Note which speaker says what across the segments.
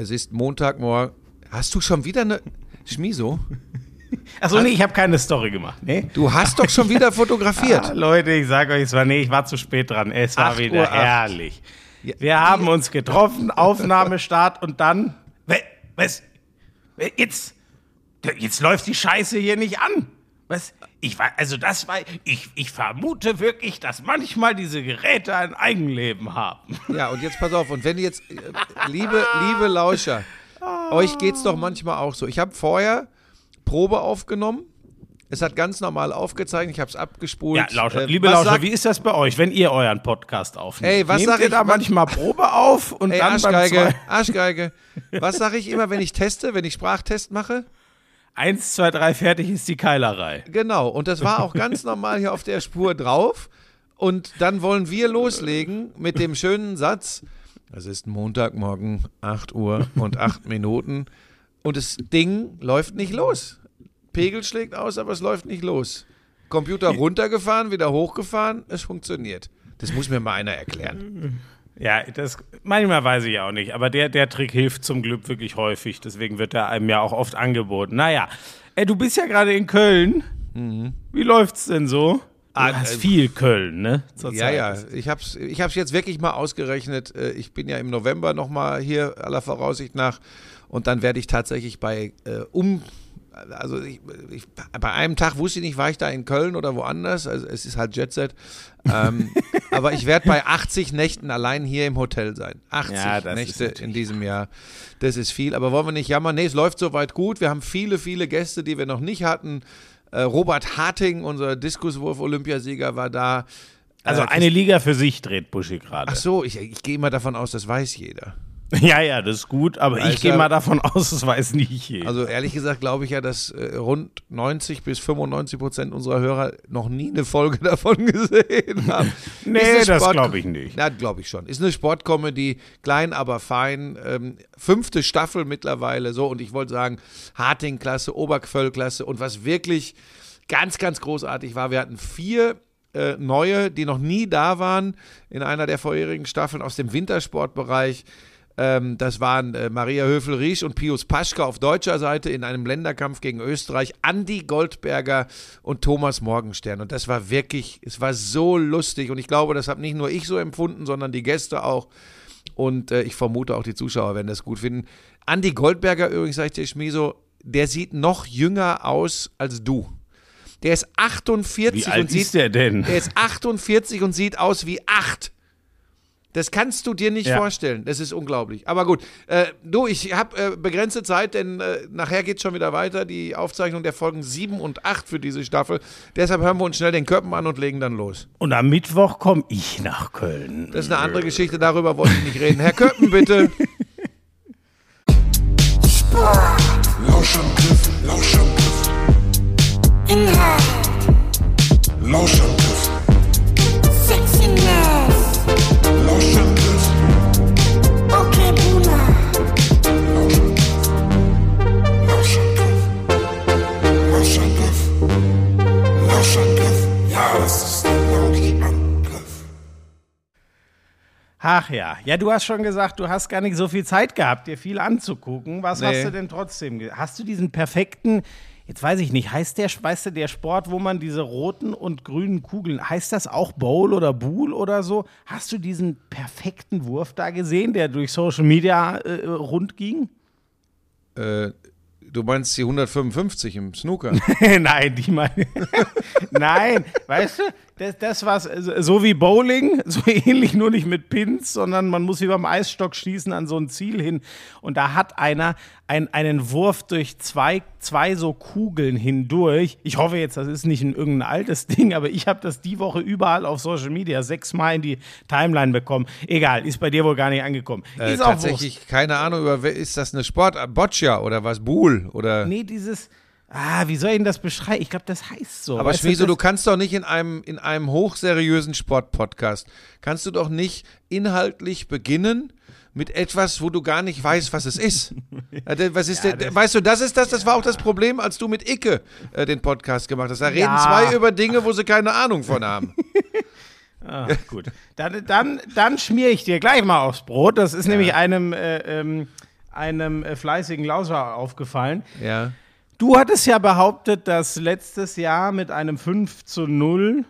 Speaker 1: Es ist Montagmorgen. Hast du schon wieder eine Schmiso?
Speaker 2: Achso, nee, ich habe keine Story gemacht. Nee.
Speaker 1: Du hast doch schon wieder fotografiert.
Speaker 2: Ah, Leute, ich sage euch, es war nee, ich war zu spät dran. Es war wieder
Speaker 1: Uhr
Speaker 2: herrlich. Wir haben uns getroffen, Aufnahmestart und dann. Was? Jetzt. Jetzt läuft die Scheiße hier nicht an. Was? Ich war, also das war, ich, ich vermute wirklich, dass manchmal diese Geräte ein Eigenleben haben.
Speaker 1: Ja, und jetzt pass auf. Und wenn jetzt, äh, liebe, liebe Lauscher, euch geht's doch manchmal auch so. Ich habe vorher Probe aufgenommen. Es hat ganz normal aufgezeichnet. Ich habe es abgespult.
Speaker 2: Ja, Lauscher,
Speaker 1: Äh,
Speaker 2: liebe Lauscher,
Speaker 1: sagt-
Speaker 2: wie ist das bei euch, wenn ihr euren Podcast aufnehmt?
Speaker 1: Ey, was
Speaker 2: Nehmt
Speaker 1: sag
Speaker 2: ihr
Speaker 1: ich-
Speaker 2: da manchmal Probe auf und
Speaker 1: Ey,
Speaker 2: dann beim
Speaker 1: Arschgeige,
Speaker 2: zwei,
Speaker 1: Arschgeige. Was sage ich immer, wenn ich teste, wenn ich Sprachtest mache?
Speaker 2: Eins, zwei, drei, fertig ist die Keilerei.
Speaker 1: Genau, und das war auch ganz normal hier auf der Spur drauf. Und dann wollen wir loslegen mit dem schönen Satz: Es ist Montagmorgen, 8 Uhr und 8 Minuten. Und das Ding läuft nicht los. Pegel schlägt aus, aber es läuft nicht los. Computer runtergefahren, wieder hochgefahren, es funktioniert. Das muss mir mal einer erklären.
Speaker 2: Ja, das manchmal weiß ich auch nicht, aber der, der Trick hilft zum Glück wirklich häufig, deswegen wird er einem ja auch oft angeboten. Naja, ey, du bist ja gerade in Köln. Wie läuft's denn so? Du
Speaker 1: Ah,
Speaker 2: hast
Speaker 1: äh,
Speaker 2: viel Köln, ne?
Speaker 1: Ja,
Speaker 2: Zurzeit.
Speaker 1: ja, ich hab's, ich hab's jetzt wirklich mal ausgerechnet. Äh, Ich bin ja im November nochmal hier aller Voraussicht nach und dann werde ich tatsächlich bei äh, um, also ich, ich, bei einem Tag wusste ich nicht, war ich da in Köln oder woanders. Also es ist halt Jetset. ähm, aber ich werde bei 80 Nächten allein hier im Hotel sein. 80
Speaker 2: Ja,
Speaker 1: Nächte in diesem Jahr. Das ist viel. Aber wollen wir nicht jammern? Nee, es läuft soweit gut. Wir haben viele, viele Gäste, die wir noch nicht hatten. Äh, Robert Harting, unser Diskuswurf-Olympiasieger, war da.
Speaker 2: Also
Speaker 1: Äh,
Speaker 2: eine Liga für sich dreht Buschi gerade.
Speaker 1: Ach so, ich, ich gehe immer davon aus, das weiß jeder.
Speaker 2: Ja, ja, das ist gut, aber
Speaker 1: Weiß
Speaker 2: ich gehe
Speaker 1: ja-
Speaker 2: mal davon aus, das weiß nicht jeder.
Speaker 1: Also ehrlich gesagt glaube ich ja, dass äh, rund 90 bis 95 Prozent unserer Hörer noch nie eine Folge davon gesehen haben.
Speaker 2: Nee, das
Speaker 1: Sport-
Speaker 2: glaub ich nicht.
Speaker 1: Na, glaube ich schon. Ist eine Sportcomedy, klein, aber fein. Ähm, fünfte Staffel mittlerweile so und ich wollte sagen, Harting-Klasse, Obergföll-Klasse und was wirklich ganz, ganz großartig war, wir hatten vier äh, neue, die noch nie da waren in einer der vorherigen Staffeln aus dem Wintersportbereich. Ähm, das waren äh, Maria Höfel-Riesch und Pius Paschke auf deutscher Seite in einem Länderkampf gegen Österreich, Andi Goldberger und Thomas Morgenstern. Und das war wirklich, es war so lustig. Und ich glaube, das habe nicht nur ich so empfunden, sondern die Gäste auch. Und äh, ich vermute auch die Zuschauer werden das gut finden. Andi Goldberger übrigens, sag ich dir, Schmiso, der sieht noch jünger aus als du. Der ist 48
Speaker 2: Wie alt
Speaker 1: und sieht
Speaker 2: ist der denn?
Speaker 1: der ist 48 und sieht aus wie 8. Das kannst du dir nicht
Speaker 2: Ja.
Speaker 1: vorstellen. Das ist unglaublich. Aber gut, äh, du, ich habe äh, begrenzte Zeit, denn äh, nachher geht schon wieder weiter. Die Aufzeichnung der Folgen 7 und 8 für diese Staffel. Deshalb hören wir uns schnell den Köppen an und legen dann los.
Speaker 2: Und am Mittwoch komme ich nach Köln.
Speaker 1: Das ist eine andere Geschichte, darüber wollte ich nicht reden. Herr Köppen, bitte.
Speaker 3: Lauschangriff, Lauschangriff,
Speaker 4: Inhalt,
Speaker 3: Lauschangriff, Lauschangriff,
Speaker 2: Ach ja, ja, du hast schon gesagt, du hast gar nicht so viel Zeit gehabt, dir viel anzugucken. Was
Speaker 1: Nee.
Speaker 2: hast du denn trotzdem? Hast du diesen perfekten, jetzt weiß ich nicht, heißt der, weißt du, der Sport, wo man diese roten und grünen Kugeln, heißt das auch Bowl oder Bool oder so? Hast du diesen perfekten Wurf da gesehen, der durch Social Media äh, rund ging?
Speaker 1: Äh, du meinst die 155 im Snooker?
Speaker 2: Nein, die meine. Nein, weißt du, das, das war so wie Bowling, so ähnlich, nur nicht mit Pins, sondern man muss wie beim Eisstock schießen an so ein Ziel hin. Und da hat einer ein, einen Wurf durch zwei, zwei so Kugeln hindurch. Ich hoffe jetzt, das ist nicht ein irgendein altes Ding, aber ich habe das die Woche überall auf Social Media sechsmal in die Timeline bekommen. Egal, ist bei dir wohl gar nicht angekommen.
Speaker 1: Äh,
Speaker 2: ist auch
Speaker 1: tatsächlich keine Ahnung, über, ist das eine Sport? Boccia oder was? Buhl? Oder?
Speaker 2: Nee, dieses. Ah, wie soll ich denn das beschreiben? Ich glaube, das heißt so.
Speaker 1: Aber Schmieso, du kannst doch nicht in einem, in einem hochseriösen Sportpodcast, kannst du doch nicht inhaltlich beginnen mit etwas, wo du gar nicht weißt, was es ist. Ja, der- was ist der, weißt du, das ist das, das war auch das Problem, als du mit Icke äh, den Podcast gemacht hast. Da reden
Speaker 2: Ja.
Speaker 1: zwei über Dinge, wo sie keine Ahnung von haben.
Speaker 2: Ah, gut. Dann, dann, dann schmiere ich dir gleich mal aufs Brot. Das ist nämlich einem, äh, ähm, einem äh, fleißigen Lauscher aufgefallen.
Speaker 1: Ja.
Speaker 2: Du hattest ja behauptet, dass letztes Jahr mit einem 5 zu 0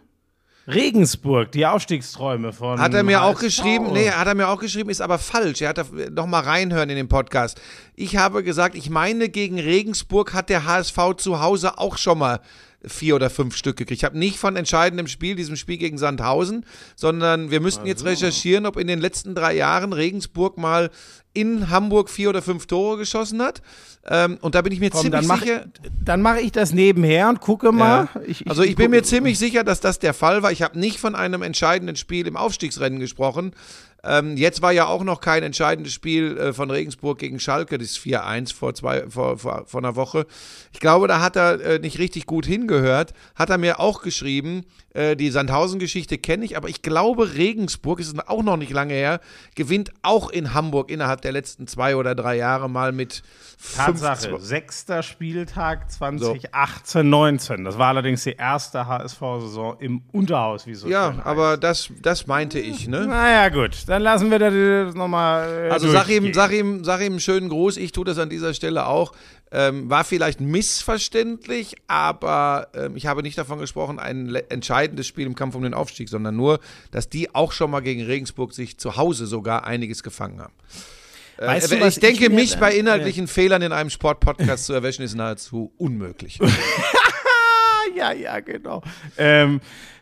Speaker 2: Regensburg die Aufstiegsträume von.
Speaker 1: Hat er mir auch
Speaker 2: HSV
Speaker 1: geschrieben, nee, hat er mir auch geschrieben, ist aber falsch. Er hat da noch mal reinhören in den Podcast. Ich habe gesagt, ich meine, gegen Regensburg hat der HSV zu Hause auch schon mal vier oder fünf Stück gekriegt. Ich habe nicht von entscheidendem Spiel, diesem Spiel gegen Sandhausen, sondern wir müssten jetzt recherchieren, ob in den letzten drei Jahren Regensburg mal in Hamburg vier oder fünf Tore geschossen hat. Ähm, und da bin ich mir
Speaker 2: Komm,
Speaker 1: ziemlich
Speaker 2: dann mache
Speaker 1: sicher.
Speaker 2: dann mach ich das nebenher und gucke mal.
Speaker 1: Ja.
Speaker 2: Ich,
Speaker 1: also ich bin mir ziemlich sicher, dass das der Fall war. Ich habe nicht von einem entscheidenden Spiel im Aufstiegsrennen gesprochen. Ähm, jetzt war ja auch noch kein entscheidendes Spiel äh, von Regensburg gegen Schalke, das 4-1 vor, zwei, vor, vor, vor einer Woche. Ich glaube, da hat er äh, nicht richtig gut hingehört. Hat er mir auch geschrieben, äh, die Sandhausen-Geschichte kenne ich, aber ich glaube, Regensburg, ist auch noch nicht lange her, gewinnt auch in Hamburg innerhalb der letzten zwei oder drei Jahre mal mit
Speaker 2: Tatsache,
Speaker 1: 5
Speaker 2: sechster Spieltag 2018, 19. Das war allerdings die erste HSV-Saison im Unterhaus, wie so
Speaker 1: Ja, aber
Speaker 2: heißt.
Speaker 1: das, das meinte ich, ne?
Speaker 2: Naja, gut, dann lassen wir das nochmal. Äh,
Speaker 1: Also sag ihm, sag, ihm, sag ihm einen schönen Gruß, ich tue das an dieser Stelle auch. Ähm, war vielleicht missverständlich, aber ähm, ich habe nicht davon gesprochen, ein entscheidendes Spiel im Kampf um den Aufstieg, sondern nur, dass die auch schon mal gegen Regensburg sich zu Hause sogar einiges gefangen haben. Äh,
Speaker 2: Weißt du,
Speaker 1: ich
Speaker 2: ich
Speaker 1: denke,
Speaker 2: mir
Speaker 1: mich bei inhaltlichen Fehlern in einem Sportpodcast zu erwischen, ist nahezu unmöglich.
Speaker 2: Ja, ja, genau. Ähm,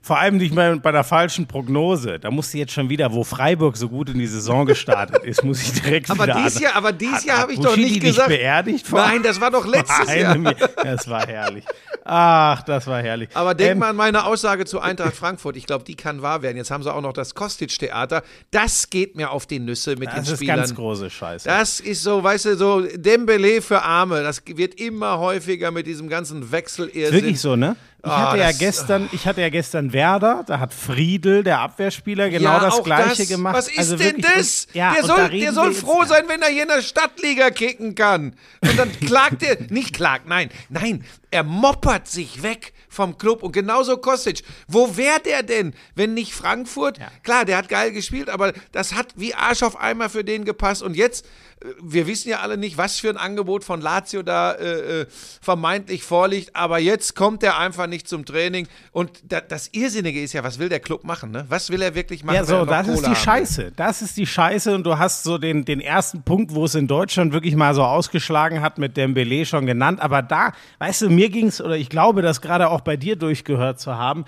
Speaker 2: vor allem nicht mal bei der falschen Prognose. Da musst du jetzt schon wieder, wo Freiburg so gut in die Saison gestartet ist, muss ich direkt
Speaker 1: Aber
Speaker 2: wieder
Speaker 1: dies Jahr, aber dies
Speaker 2: Hat-
Speaker 1: Jahr habe ich doch nicht gesagt.
Speaker 2: beerdigt vor
Speaker 1: Nein, das war doch letztes Jahr.
Speaker 2: Das war herrlich. Ach, das war herrlich.
Speaker 1: Aber denk
Speaker 2: Ähm,
Speaker 1: mal an meine Aussage zu Eintracht Frankfurt. Ich glaube, die kann wahr werden. Jetzt haben sie auch noch das Kostic-Theater. Das geht mir auf die Nüsse mit den
Speaker 2: Das ist
Speaker 1: Spielern.
Speaker 2: ganz große Scheiße.
Speaker 1: Das ist so, weißt du, so Dembele für Arme. Das wird immer häufiger mit diesem ganzen Wechsel.
Speaker 2: Wirklich so, ne? Ich hatte ja
Speaker 1: das-
Speaker 2: gestern, ich hatte ja gestern Werder, da hat Friedel, der Abwehrspieler, genau
Speaker 1: ja,
Speaker 2: das gleiche
Speaker 1: das.
Speaker 2: gemacht.
Speaker 1: Was ist
Speaker 2: Also
Speaker 1: denn das?
Speaker 2: Und, ja,
Speaker 1: der soll, der soll froh sein, wenn er hier in der Stadtliga kicken kann. Und dann klagt er, nicht klagt, nein, nein, er moppert sich weg vom Club. Und genauso Kostic. Wo wäre der denn, wenn nicht Frankfurt? Klar, der hat geil gespielt, aber das hat wie Arsch auf einmal für den gepasst. Und jetzt, äh, wir wissen ja alle nicht, was für ein Angebot von Lazio da äh, äh, vermeintlich vorliegt. Aber jetzt kommt er einfach nicht zum Training. Und da, das Irrsinnige ist ja, was will der Club machen? Ne? Was will er wirklich machen?
Speaker 2: Ja, so, das ist
Speaker 1: Kohle
Speaker 2: die
Speaker 1: haben?
Speaker 2: Scheiße. Das ist die Scheiße und du hast so den, den ersten Punkt, wo es in Deutschland wirklich mal so ausgeschlagen hat, mit Dembele schon genannt. Aber da, weißt du, mir ging's oder ich glaube, das gerade auch bei dir durchgehört zu haben,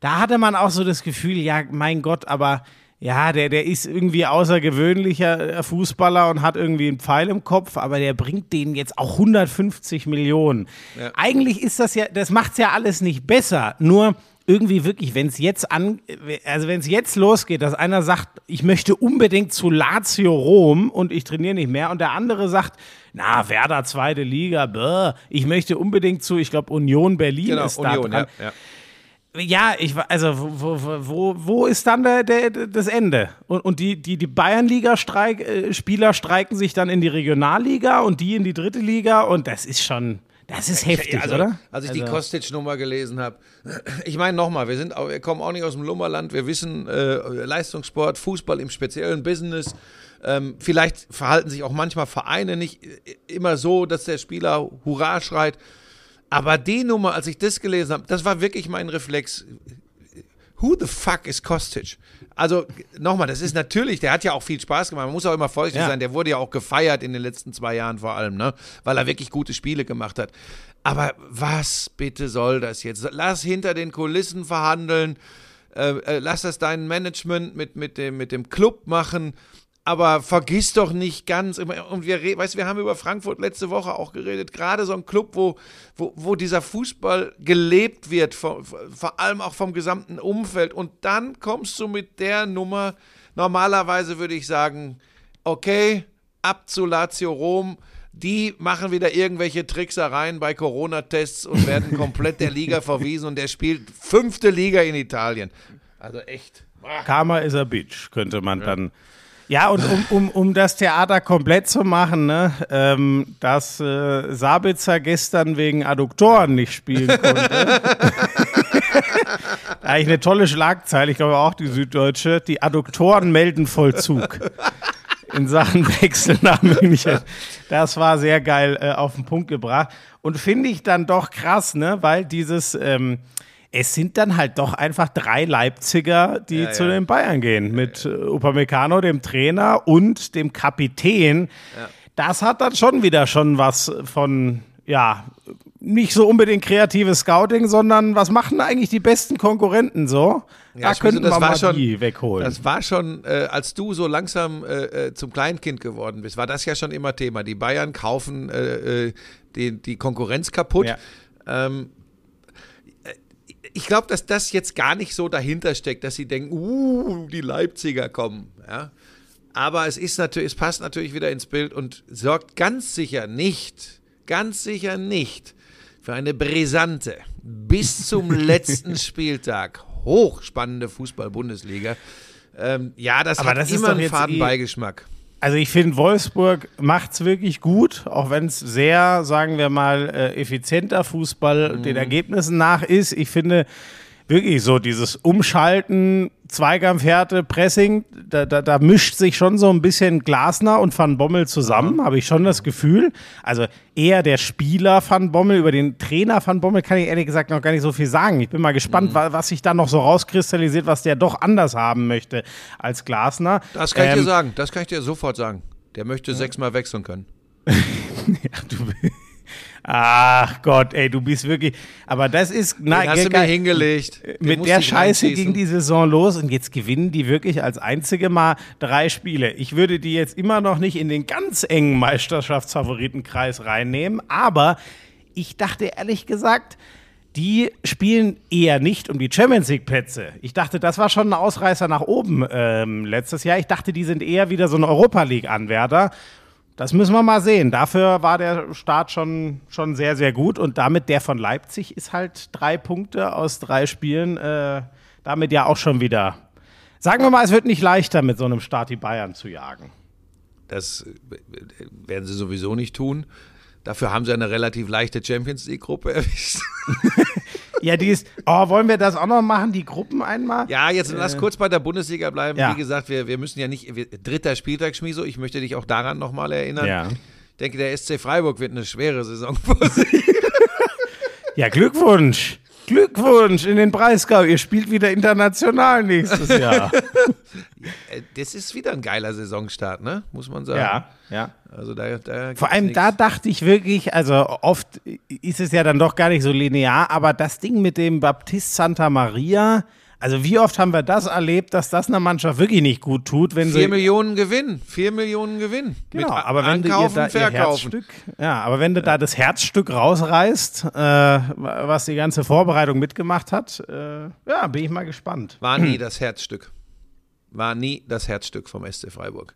Speaker 2: da hatte man auch so das Gefühl, ja, mein Gott, aber ja, der, der ist irgendwie außergewöhnlicher äh, Fußballer und hat irgendwie einen Pfeil im Kopf, aber der bringt denen jetzt auch 150 Millionen. Eigentlich ist das ja, das macht's ja alles nicht besser. Nur irgendwie wirklich, wenn es jetzt an, also wenn es jetzt losgeht, dass einer sagt, ich möchte unbedingt zu Lazio Rom und ich trainiere nicht mehr und der andere sagt, na, Werder zweite Liga, bäh, ich möchte unbedingt zu, ich glaube, Union Berlin
Speaker 1: Genau,
Speaker 2: ist da
Speaker 1: Union,
Speaker 2: dran.
Speaker 1: ja, ja.
Speaker 2: Ja, ich also wo, wo, wo, ist dann der, der, das Ende? Und, und die, die, die Bayernliga-Spieler streiken sich dann in die Regionalliga und die in die dritte Liga und das ist schon, das ist heftig,
Speaker 1: also,
Speaker 2: oder?
Speaker 1: Als ich die
Speaker 2: Also-
Speaker 1: Kostic-Nummer gelesen habe, ich meine nochmal, wir, sind wir kommen auch nicht aus dem Lummerland, wir wissen, äh, Leistungssport, Fußball im speziellen Business, ähm, vielleicht verhalten sich auch manchmal Vereine nicht äh, immer so, dass der Spieler Hurra schreit. Aber die Nummer, als ich das gelesen habe, das war wirklich mein Reflex. Who the fuck is Kostic? Also nochmal, das ist natürlich, der hat ja auch viel Spaß gemacht. Man muss auch immer vorsichtig
Speaker 2: Ja.
Speaker 1: sein. Der wurde ja auch gefeiert in den letzten zwei Jahren vor allem, ne? weil er wirklich gute Spiele gemacht hat. Aber was bitte soll das jetzt? Lass hinter den Kulissen verhandeln. Äh, äh, lass das dein Management mit, mit, dem, mit dem Club machen. Aber vergiss doch nicht ganz, und wir, weißt, wir haben über Frankfurt letzte Woche auch geredet, gerade so ein Club, wo, wo, wo dieser Fußball gelebt wird, vor, vor allem auch vom gesamten Umfeld. Und dann kommst du mit der Nummer, normalerweise würde ich sagen, okay, ab zu Lazio Rom, die machen wieder irgendwelche Tricksereien bei Corona-Tests und werden komplett der Liga verwiesen und der spielt fünfte Liga in Italien. Also echt.
Speaker 2: Karma is a bitch, könnte man dann. Ja, und um, um, um das Theater komplett zu machen, ne, ähm, dass äh, Sabitzer gestern wegen Adduktoren nicht spielen konnte. Eigentlich eine tolle Schlagzeile, ich glaube auch die Süddeutsche. Die Adduktoren melden Vollzug. in Sachen Wechsel nach München. Das war sehr geil äh, auf den Punkt gebracht. Und finde ich dann doch krass, ne? Weil dieses, ähm, es sind dann halt doch einfach drei Leipziger, die
Speaker 1: Ja,
Speaker 2: zu
Speaker 1: ja.
Speaker 2: den Bayern gehen. Mit äh, Upamecano, dem Trainer und dem Kapitän. Das hat dann schon wieder schon was von, ja, nicht so unbedingt kreatives Scouting, sondern was machen eigentlich die besten Konkurrenten so?
Speaker 1: Ja,
Speaker 2: da könnten
Speaker 1: das
Speaker 2: wir mal
Speaker 1: schon-
Speaker 2: die wegholen.
Speaker 1: Das war schon, äh, als du so langsam äh, äh, zum Kleinkind geworden bist, war das ja schon immer Thema. Die Bayern kaufen äh, äh, die, die Konkurrenz kaputt.
Speaker 2: Ja.
Speaker 1: Ähm, äh, ich glaube, dass das jetzt gar nicht so dahinter steckt, dass sie denken, uh, die Leipziger kommen. Ja? Aber es ist natürlich, es passt natürlich wieder ins Bild und sorgt ganz sicher nicht, ganz sicher nicht für eine brisante, bis zum letzten Spieltag hochspannende Fußball-Bundesliga. Ähm, ja, das
Speaker 2: Aber
Speaker 1: hat
Speaker 2: das ist
Speaker 1: immer einen
Speaker 2: jetzt
Speaker 1: faden
Speaker 2: eh-
Speaker 1: Beigeschmack.
Speaker 2: Also ich finde, Wolfsburg macht's wirklich gut, auch wenn es sehr, sagen wir mal, äh, effizienter Fußball den Ergebnissen nach ist. Ich finde wirklich so dieses Umschalten, Zweikampfhärte, Pressing, da, da, da mischt sich schon so ein bisschen Glasner und Van Bommel zusammen, habe ich schon das Gefühl. Also eher der Spieler Van Bommel, über den Trainer Van Bommel kann ich ehrlich gesagt noch gar nicht so viel sagen. Ich bin mal gespannt, wa- was sich da noch so rauskristallisiert, was der doch anders haben möchte als Glasner.
Speaker 1: Das kann ich dir
Speaker 2: Ähm,
Speaker 1: sagen, das kann ich dir sofort sagen. Der möchte sechsmal wechseln können.
Speaker 2: Ach Gott, ey, du bist wirklich. Aber das ist.
Speaker 1: Den
Speaker 2: Nein,
Speaker 1: hast du mir hingelegt. Den
Speaker 2: mit der Scheiße ging die Saison los und jetzt gewinnen die wirklich als einzige Mal drei Spiele. Ich würde die jetzt immer noch nicht in den ganz engen Meisterschaftsfavoritenkreis reinnehmen, aber ich dachte ehrlich gesagt, die spielen eher nicht um die Champions League Plätze. Ich dachte, das war schon ein Ausreißer nach oben ähm, letztes Jahr. Ich dachte, die sind eher wieder so ein Europa League Anwärter. Das müssen wir mal sehen. Dafür war der Start schon, schon sehr, sehr gut. Und damit der von Leipzig ist halt drei Punkte aus drei Spielen. Äh, damit ja auch schon wieder. Sagen wir mal, es wird nicht leichter, mit so einem Start die Bayern zu jagen.
Speaker 1: Das äh, werden sie sowieso nicht tun. Dafür haben sie eine relativ leichte Champions League-Gruppe erwischt.
Speaker 2: Ja, die ist. Oh, wollen wir das auch noch machen, die Gruppen einmal?
Speaker 1: Ja, jetzt lass kurz bei der Bundesliga bleiben.
Speaker 2: ja.
Speaker 1: Wie gesagt, wir, wir müssen ja nicht. Wir, dritter Spieltag, Schmiso, ich möchte dich auch daran nochmal erinnern.
Speaker 2: Ja.
Speaker 1: Ich denke, der SC Freiburg wird eine schwere Saison vor sich.
Speaker 2: Ja, Glückwunsch. Glückwunsch in den Breisgau. Ihr spielt wieder international nächstes Jahr.
Speaker 1: Äh, Das ist wieder ein geiler Saisonstart, ne? Muss man sagen.
Speaker 2: ja, ja.
Speaker 1: Also da, da
Speaker 2: Vor allem
Speaker 1: nichts.
Speaker 2: da dachte ich wirklich, also oft ist es ja dann doch gar nicht so linear, aber das Ding mit dem Baptist Santa Maria, also wie oft haben wir das erlebt, dass das einer Mannschaft wirklich nicht gut tut, wenn
Speaker 1: Vier
Speaker 2: sie
Speaker 1: Millionen Gewinn. Vier Millionen Gewinn.
Speaker 2: Genau,
Speaker 1: Mit
Speaker 2: aber wenn du ihr
Speaker 1: Ankaufen,
Speaker 2: da ihr. Herzstück, ja, aber wenn du da das Herzstück rausreißt, äh, was die ganze Vorbereitung mitgemacht hat, äh, ja, bin ich mal gespannt.
Speaker 1: War nie das Herzstück. War nie das Herzstück vom SC Freiburg.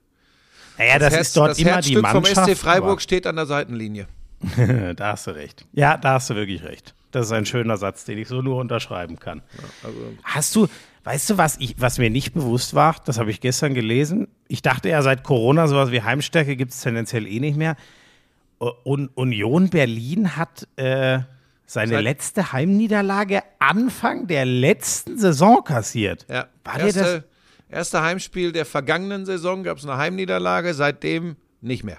Speaker 2: Naja, das,
Speaker 1: Herz-
Speaker 2: ist dort
Speaker 1: das
Speaker 2: immer
Speaker 1: Herzstück
Speaker 2: die Mannschaft.
Speaker 1: vom SC Freiburg steht an der Seitenlinie.
Speaker 2: da hast du recht. Ja, da hast du wirklich recht. Das ist ein schöner Satz, den ich so nur unterschreiben kann.
Speaker 1: also
Speaker 2: Hast du, weißt du, was, ich, was mir nicht bewusst war? Das habe ich gestern gelesen. Ich dachte ja, seit Corona sowas wie Heimstärke gibt es tendenziell eh nicht mehr. Un Union Berlin hat äh, seine
Speaker 1: Seit-
Speaker 2: letzte Heimniederlage Anfang der letzten Saison kassiert.
Speaker 1: Ja.
Speaker 2: War dir das,
Speaker 1: Erste, erste Heimspiel der vergangenen Saison gab es eine Heimniederlage, seitdem nicht mehr.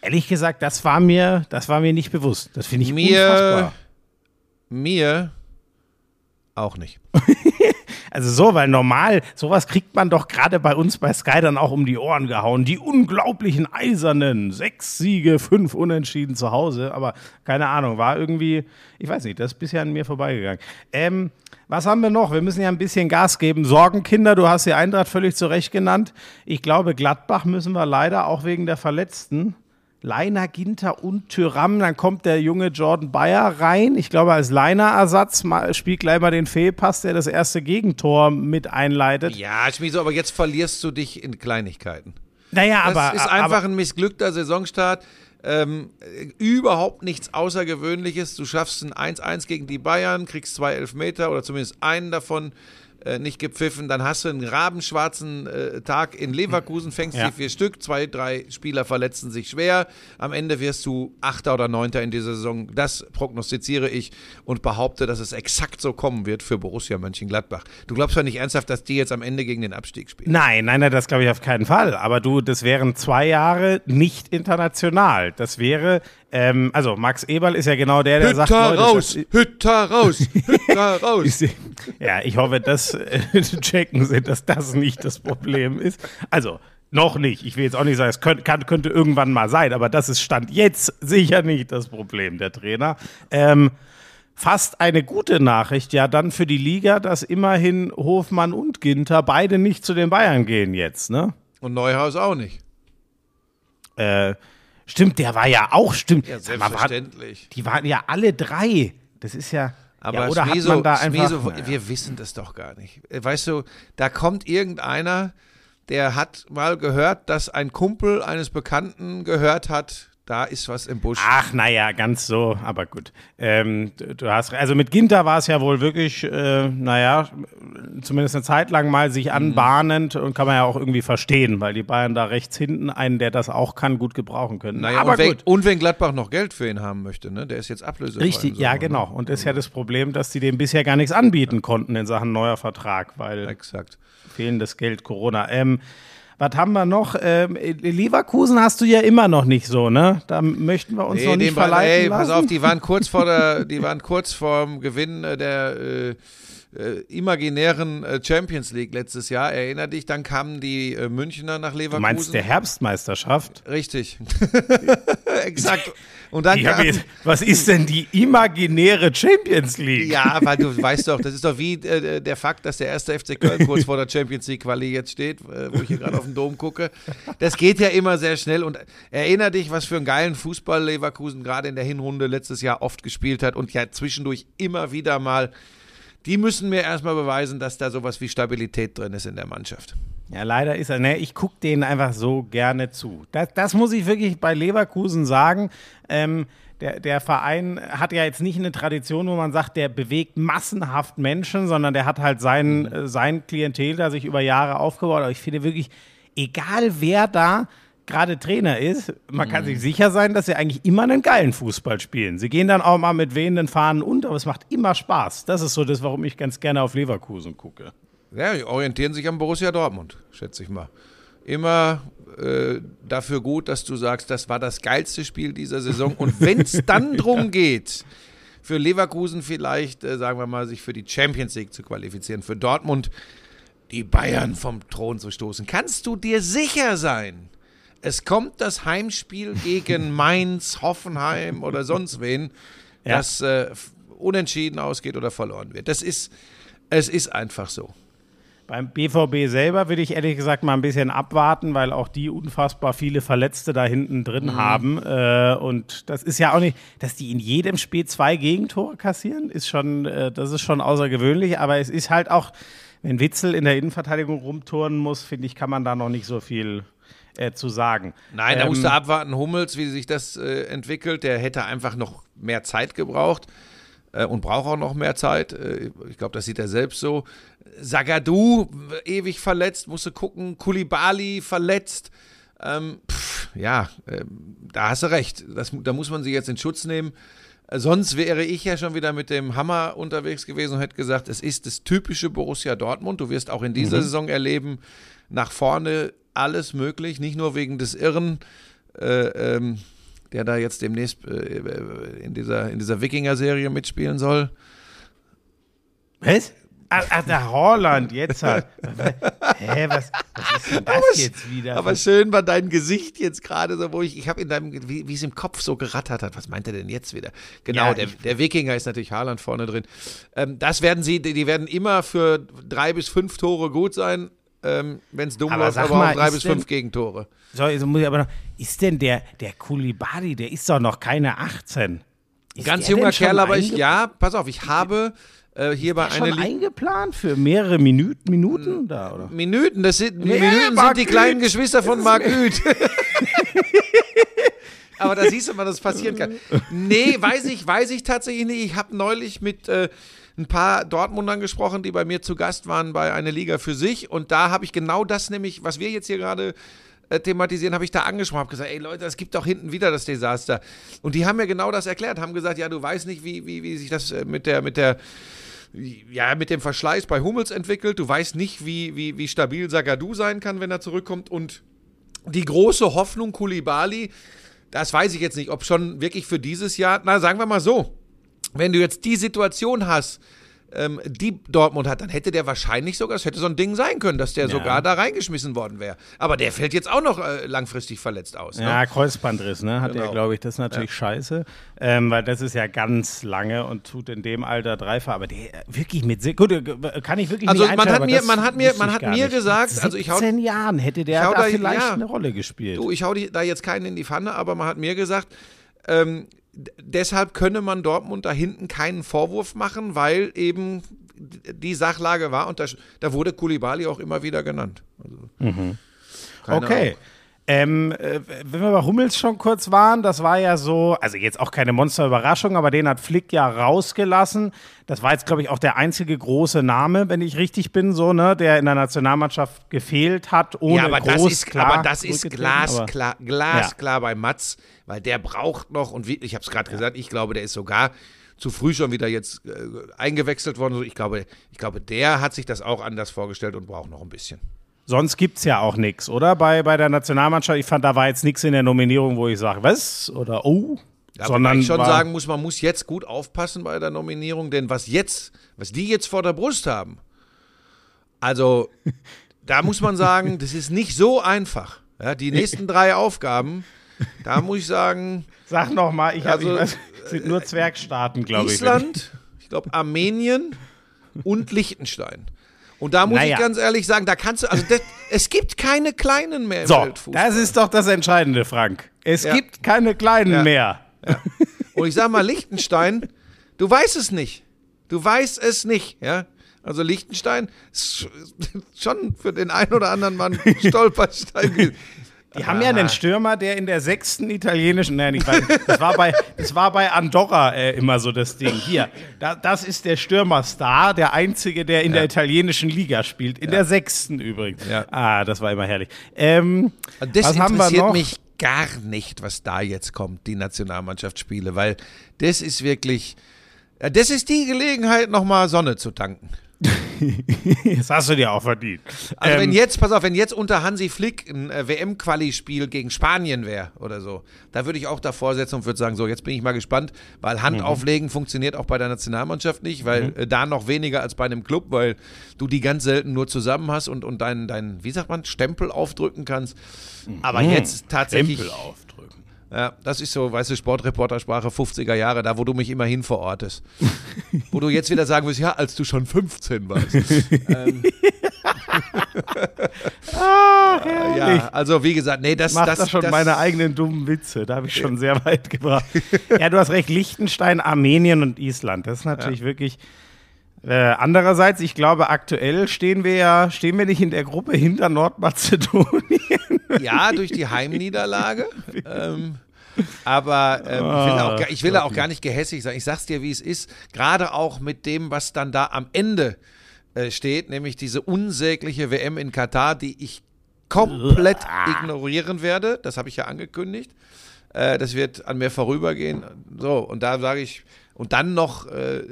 Speaker 2: ehrlich gesagt, das war mir, das war mir nicht bewusst. Das finde ich
Speaker 1: Mir-
Speaker 2: unfassbar.
Speaker 1: Mir auch nicht.
Speaker 2: Also so, weil normal, sowas kriegt man doch gerade bei uns bei Sky dann auch um die Ohren gehauen. Die unglaublichen Eisernen, sechs Siege, fünf Unentschieden zu Hause. Aber keine Ahnung, war irgendwie, ich weiß nicht, das ist bisher an mir vorbeigegangen. Ähm, was haben wir noch? Wir müssen ja ein bisschen Gas geben. Sorgenkinder, du hast die Eintracht völlig zu Recht genannt. Ich glaube, Gladbach müssen wir leider auch wegen der Verletzten. Leiner, Ginter und Tyram. Dann kommt der junge Jordan Bayer rein. Ich glaube, als Leiner-Ersatz spielt gleich mal den Fehlpass, der das erste Gegentor mit einleitet.
Speaker 1: Ja, Schmieso, aber jetzt verlierst du dich in Kleinigkeiten.
Speaker 2: Naja,
Speaker 1: Das
Speaker 2: aber.
Speaker 1: ist
Speaker 2: aber,
Speaker 1: einfach ein missglückter Saisonstart. Ähm, äh, überhaupt nichts Außergewöhnliches. Du schaffst ein 1-1 gegen die Bayern, kriegst zwei Elfmeter oder zumindest einen davon. Äh, nicht gepfiffen, dann hast du einen rabenschwarzen äh, Tag in Leverkusen, fängst
Speaker 2: Ja.
Speaker 1: die vier Stück, zwei, drei Spieler verletzen sich schwer. Am Ende wirst du Achter oder Neunter in dieser Saison. Das prognostiziere ich und behaupte, dass es exakt so kommen wird für Borussia Mönchengladbach. Du glaubst ja nicht ernsthaft, dass die jetzt am Ende gegen den Abstieg spielen.
Speaker 2: Nein, nein, nein, das glaube ich auf keinen Fall. Aber du, das wären zwei Jahre nicht international. Das wäre, ähm, also Max Eberl ist ja genau der, der sagt,
Speaker 1: Hütter
Speaker 2: Leute,
Speaker 1: raus,
Speaker 2: das-
Speaker 1: Hütter raus, Hütter raus.
Speaker 2: Ja, ich hoffe, dass äh, checken sie, dass das nicht das Problem ist. Also, noch nicht. Ich will jetzt auch nicht sagen, es könnte, kann, könnte irgendwann mal sein, aber das ist Stand jetzt sicher nicht das Problem, der Trainer. Ähm, fast eine gute Nachricht, ja, dann für die Liga, dass immerhin Hofmann und Ginter beide nicht zu den Bayern gehen jetzt, ne?
Speaker 1: Und Neuhaus auch nicht.
Speaker 2: Äh, stimmt, der war ja auch, stimmt.
Speaker 1: Ja,
Speaker 2: mal, war,
Speaker 1: selbstverständlich.
Speaker 2: die waren ja alle drei. Das ist ja.
Speaker 1: Aber
Speaker 2: ja, oder
Speaker 1: Schmieso,
Speaker 2: hat man da einfach.
Speaker 1: Schmieso, wir wissen das doch gar nicht. Weißt du, da kommt irgendeiner, der hat mal gehört, dass ein Kumpel eines Bekannten gehört hat, da ist was im Busch.
Speaker 2: Ach, naja, ganz so, aber gut. Ähm, du, hast, also mit Ginter war es ja wohl wirklich, äh, naja, zumindest eine Zeit lang mal
Speaker 1: Mhm.
Speaker 2: sich anbahnend und kann man ja auch irgendwie verstehen, weil die Bayern da rechts hinten einen, der das auch kann, gut gebrauchen können.
Speaker 1: naja,
Speaker 2: aber
Speaker 1: und, wenn,
Speaker 2: gut.
Speaker 1: und wenn Gladbach noch Geld für ihn haben möchte, ne? der ist jetzt ablösefrei.
Speaker 2: Richtig,
Speaker 1: im
Speaker 2: ja,
Speaker 1: Sommer,
Speaker 2: genau.
Speaker 1: Ne?
Speaker 2: Und das ist ja das Problem, dass die dem bisher gar nichts anbieten konnten in Sachen neuer Vertrag, weil
Speaker 1: Exakt.
Speaker 2: fehlendes Geld, Corona. Ähm, was haben wir noch? Ähm, Leverkusen hast du ja immer noch nicht so, ne? Da möchten wir uns noch nicht
Speaker 1: den Ball-
Speaker 2: verleiten
Speaker 1: ey,
Speaker 2: lassen.
Speaker 1: pass auf, die waren kurz vor der, die waren kurz vorm Gewinn äh, der äh, äh, imaginären äh, Champions League letztes Jahr. Erinner dich, dann kamen die äh, Münchner nach Leverkusen.
Speaker 2: du meinst der Herbstmeisterschaft?
Speaker 1: Richtig. Exakt. Und dann kam,
Speaker 2: jetzt, was ist denn die imaginäre Champions League?
Speaker 1: ja, weil du weißt doch, das ist doch wie äh, der Fakt, dass der erste FC Köln kurz vor der Champions League Quali jetzt steht, äh, wo ich hier gerade auf den Dom gucke. Das geht ja immer sehr schnell und erinner dich, was für einen geilen Fußball Leverkusen gerade in der Hinrunde letztes Jahr oft gespielt hat und ja zwischendurch immer wieder mal. Die müssen mir erstmal beweisen, dass da sowas wie Stabilität drin ist in der Mannschaft.
Speaker 2: Ja, leider ist er, ne, ich gucke denen einfach so gerne zu. Das, das muss ich wirklich bei Leverkusen sagen. Ähm, der, der Verein hat ja jetzt nicht eine Tradition, wo man sagt, der bewegt massenhaft Menschen, sondern der hat halt sein, äh, sein Klientel da sich über Jahre aufgebaut. Aber ich finde wirklich, egal wer da gerade Trainer ist, man kann sich sicher sein, dass sie eigentlich immer einen geilen Fußball spielen. Sie gehen dann auch mal mit wehenden Fahnen unter, aber es macht immer Spaß. Das ist so das, warum ich ganz gerne auf Leverkusen gucke.
Speaker 1: Ja, die orientieren sich am Borussia Dortmund, schätze ich mal. Immer äh, dafür gut, dass du sagst, das war das geilste Spiel dieser Saison. Und wenn es dann drum geht, für Leverkusen vielleicht, äh, sagen wir mal, sich für die Champions League zu qualifizieren, für Dortmund die Bayern vom Thron zu stoßen, kannst du dir sicher sein, es kommt das Heimspiel gegen Mainz, Hoffenheim oder sonst wen,
Speaker 2: Ja.
Speaker 1: das äh, unentschieden ausgeht oder verloren wird. Das ist, es ist einfach so.
Speaker 2: Beim BVB selber würde ich ehrlich gesagt mal ein bisschen abwarten, weil auch die unfassbar viele Verletzte da hinten drin
Speaker 1: Mhm.
Speaker 2: haben. Äh, und das ist ja auch nicht, dass die in jedem Spiel zwei Gegentore kassieren, ist schon, äh, das ist schon außergewöhnlich. Aber es ist halt auch, wenn Witzel in der Innenverteidigung rumturnen muss, finde ich, kann man da noch nicht so viel äh, zu sagen.
Speaker 1: Nein, da
Speaker 2: Ähm,
Speaker 1: musst du abwarten, Hummels, wie sich das äh, entwickelt. Der hätte einfach noch mehr Zeit gebraucht äh, und braucht auch noch mehr Zeit. Äh, ich glaube, das sieht er selbst so. Sagadu, äh, ewig verletzt, musste gucken. Kulibali verletzt. Ähm, pff, ja, ähm, da hast du recht. Das, da muss man sie jetzt in Schutz nehmen. Äh, Sonst wäre ich ja schon wieder mit dem Hammer unterwegs gewesen und hätte gesagt, es ist das typische Borussia Dortmund. Du wirst auch in dieser Saison erleben, nach vorne alles möglich, nicht nur wegen des Irren, äh, ähm, der da jetzt demnächst äh, in dieser, in dieser Wikinger-Serie mitspielen soll.
Speaker 2: Was? Ach, ach, der Holland, jetzt halt. Hä, was, was ist denn das jetzt wieder?
Speaker 1: Aber schön war dein Gesicht jetzt gerade so, wo ich, ich habe in deinem, wie wie es im Kopf so gerattert hat. Was meint er denn jetzt wieder? Genau,
Speaker 2: Ja,
Speaker 1: der, der Wikinger ist natürlich Haaland vorne drin. Ähm, das werden sie, die die werden immer für drei bis fünf Tore gut sein. Ähm, Wenn es dumm
Speaker 2: Aber
Speaker 1: läuft,
Speaker 2: sag
Speaker 1: aber
Speaker 2: mal,
Speaker 1: auch drei bis
Speaker 2: denn-
Speaker 1: fünf Gegentore.
Speaker 2: So, jetzt muss ich aber noch, ist denn der, der Kulibali, der ist doch noch keine 18. Ist
Speaker 1: Ganz junger
Speaker 2: schon
Speaker 1: Kerl, aber ich, ja, pass auf, ich habe äh, hier bei
Speaker 2: schon
Speaker 1: einer Li
Speaker 2: eingeplant für mehrere Minuten, Minuten da, oder?
Speaker 1: Minuten, das sind, die
Speaker 2: Nee,
Speaker 1: Minuten sind die kleinen Geschwister von Marc Uth. Aber da siehst du mal, dass es passieren kann. Nee, weiß ich, weiß ich tatsächlich nicht. Ich habe neulich mit äh, ein paar Dortmundern gesprochen, die bei mir zu Gast waren bei einer Liga für sich. Und da habe ich genau das nämlich, was wir jetzt hier gerade äh, thematisieren, habe ich da angesprochen, habe gesagt, ey Leute, es gibt doch hinten wieder das Desaster. Und die haben mir genau das erklärt, haben gesagt, ja, du weißt nicht, wie, wie, wie sich das äh, mit der, mit der, ja, mit dem Verschleiß bei Hummels entwickelt. Du weißt nicht, wie, wie, wie stabil Sagadu sein kann, wenn er zurückkommt. Und die große Hoffnung Kulibali, das weiß ich jetzt nicht, ob schon wirklich für dieses Jahr, na, sagen wir mal so, wenn du jetzt die Situation hast, ähm, die Dortmund hat, dann hätte der wahrscheinlich sogar, es hätte so ein Ding sein können, dass der
Speaker 2: Ja.
Speaker 1: sogar da reingeschmissen worden wäre. Aber der fällt jetzt auch noch äh, langfristig verletzt aus. Ne?
Speaker 2: Ja, Kreuzbandriss, ne? Hat
Speaker 1: Genau.
Speaker 2: er, glaube ich. Das ist natürlich scheiße. Ähm, weil das ist ja ganz lange und tut in dem Alter dreifach. Aber der wirklich mit gut, äh, kann ich wirklich
Speaker 1: Also
Speaker 2: nicht
Speaker 1: man hat mir- man hat mir- man hat mir gesagt,
Speaker 2: Mit
Speaker 1: also ich hau-
Speaker 2: 17 Jahren hätte der da
Speaker 1: da-
Speaker 2: vielleicht
Speaker 1: ja.
Speaker 2: eine Rolle gespielt.
Speaker 1: Du, ich hau die, da jetzt keinen in die Pfanne, aber man hat mir gesagt, ähm, deshalb könne man Dortmund da hinten keinen Vorwurf machen, weil eben die Sachlage war und da, da wurde Kulibali auch immer wieder genannt. Also, keine
Speaker 2: Okay.
Speaker 1: Ahnung.
Speaker 2: Ähm, äh, wenn wir bei Hummels schon kurz waren, das war ja so, also jetzt auch keine Monsterüberraschung, aber den hat Flick ja rausgelassen. Das war jetzt, glaube ich, auch der einzige große Name, wenn ich richtig bin, so, ne, der in der Nationalmannschaft gefehlt hat, ohne
Speaker 1: Ja, aber das
Speaker 2: groß
Speaker 1: ist,
Speaker 2: klar
Speaker 1: aber das ist glasklar, glasklar bei Mats, weil der braucht noch, und wie, ich habe es gerade gesagt, ich glaube, der ist sogar zu früh schon wieder jetzt äh, eingewechselt worden. Ich glaube, ich glaube, der hat sich das auch anders vorgestellt und braucht noch ein bisschen.
Speaker 2: Sonst gibt es ja auch nichts, oder? Bei, bei der Nationalmannschaft, ich fand, da war jetzt nichts in der Nominierung, wo ich sage, was? Oder oh.
Speaker 1: Ja,
Speaker 2: Sondern
Speaker 1: ich schon sagen muss, man muss jetzt gut aufpassen bei der Nominierung, denn was jetzt, was die jetzt vor der Brust haben, also da muss man sagen, das ist nicht so einfach. Ja, die nächsten drei Aufgaben, da muss ich sagen,
Speaker 2: Sag noch mal, ich
Speaker 1: Also,
Speaker 2: also, sind nur Zwergstaaten, glaube ich.
Speaker 1: Island, ich glaube Armenien und Liechtenstein. Und da muss
Speaker 2: Naja.
Speaker 1: ich ganz ehrlich sagen, da kannst du, also das, es gibt keine kleinen mehr im
Speaker 2: So,
Speaker 1: Weltfußball.
Speaker 2: das ist doch das Entscheidende, Frank. Es
Speaker 1: Ja.
Speaker 2: gibt keine kleinen
Speaker 1: Ja.
Speaker 2: mehr.
Speaker 1: Und ich sag mal, Liechtenstein, du weißt es nicht. Du weißt es nicht, ja. Also Liechtenstein ist schon für den einen oder anderen Mann ein Stolperstein.
Speaker 2: Die haben ja einen Stürmer, der in der sechsten italienischen, nein, ich weiß, nicht, das war bei, das war bei Andorra äh, immer so das Ding. Hier, da, das ist der Stürmerstar, der einzige, der in der italienischen Liga spielt, in der sechsten übrigens.
Speaker 1: Ja.
Speaker 2: Ah, das war immer herrlich. Ähm,
Speaker 1: Das
Speaker 2: was haben wir
Speaker 1: interessiert
Speaker 2: noch?
Speaker 1: mich gar nicht, was da jetzt kommt, die Nationalmannschaftsspiele, weil das ist wirklich, ja, das ist die Gelegenheit, nochmal Sonne zu tanken.
Speaker 2: Das hast du dir auch verdient.
Speaker 1: Also wenn
Speaker 2: Ähm,
Speaker 1: jetzt, pass auf, wenn jetzt unter Hansi Flick ein äh, WM-Quali-Spiel gegen Spanien wäre oder so, da würde ich auch davor setzen und würde sagen, so, jetzt bin ich mal gespannt, weil Hand auflegen funktioniert auch bei der Nationalmannschaft nicht, weil äh, da noch weniger als bei einem Club, weil du die ganz selten nur zusammen hast und, und deinen, dein, wie sagt man, Stempel aufdrücken kannst. Aber jetzt tatsächlich.
Speaker 2: Stempel aufdrücken.
Speaker 1: Ja, das ist so, weißt du, Sportreportersprache 50er Jahre, da wo du mich immerhin verortest. wo du jetzt wieder sagen wirst, ja, als du schon 15 warst. ähm, ja, also wie gesagt, nee, das,
Speaker 2: Macht
Speaker 1: das,
Speaker 2: da schon
Speaker 1: das,
Speaker 2: meine eigenen dummen Witze. Da habe ich schon sehr weit gebracht. ja, du hast recht. Liechtenstein, Armenien und Island. Das ist natürlich wirklich. Äh, andererseits, ich glaube, aktuell stehen wir ja, stehen wir nicht in der Gruppe hinter Nordmazedonien.
Speaker 1: Ja, durch die Heimniederlage. ähm, aber ähm, ich will, auch, gar- ich will auch gar nicht gehässig sein. Ich sag's dir, wie es ist. Gerade auch mit dem, was dann da am Ende äh, steht, nämlich diese unsägliche WM in Katar, die ich komplett ignorieren werde. Das habe ich ja angekündigt. Äh, das wird an mir vorübergehen. So, und da sage ich, und dann noch äh,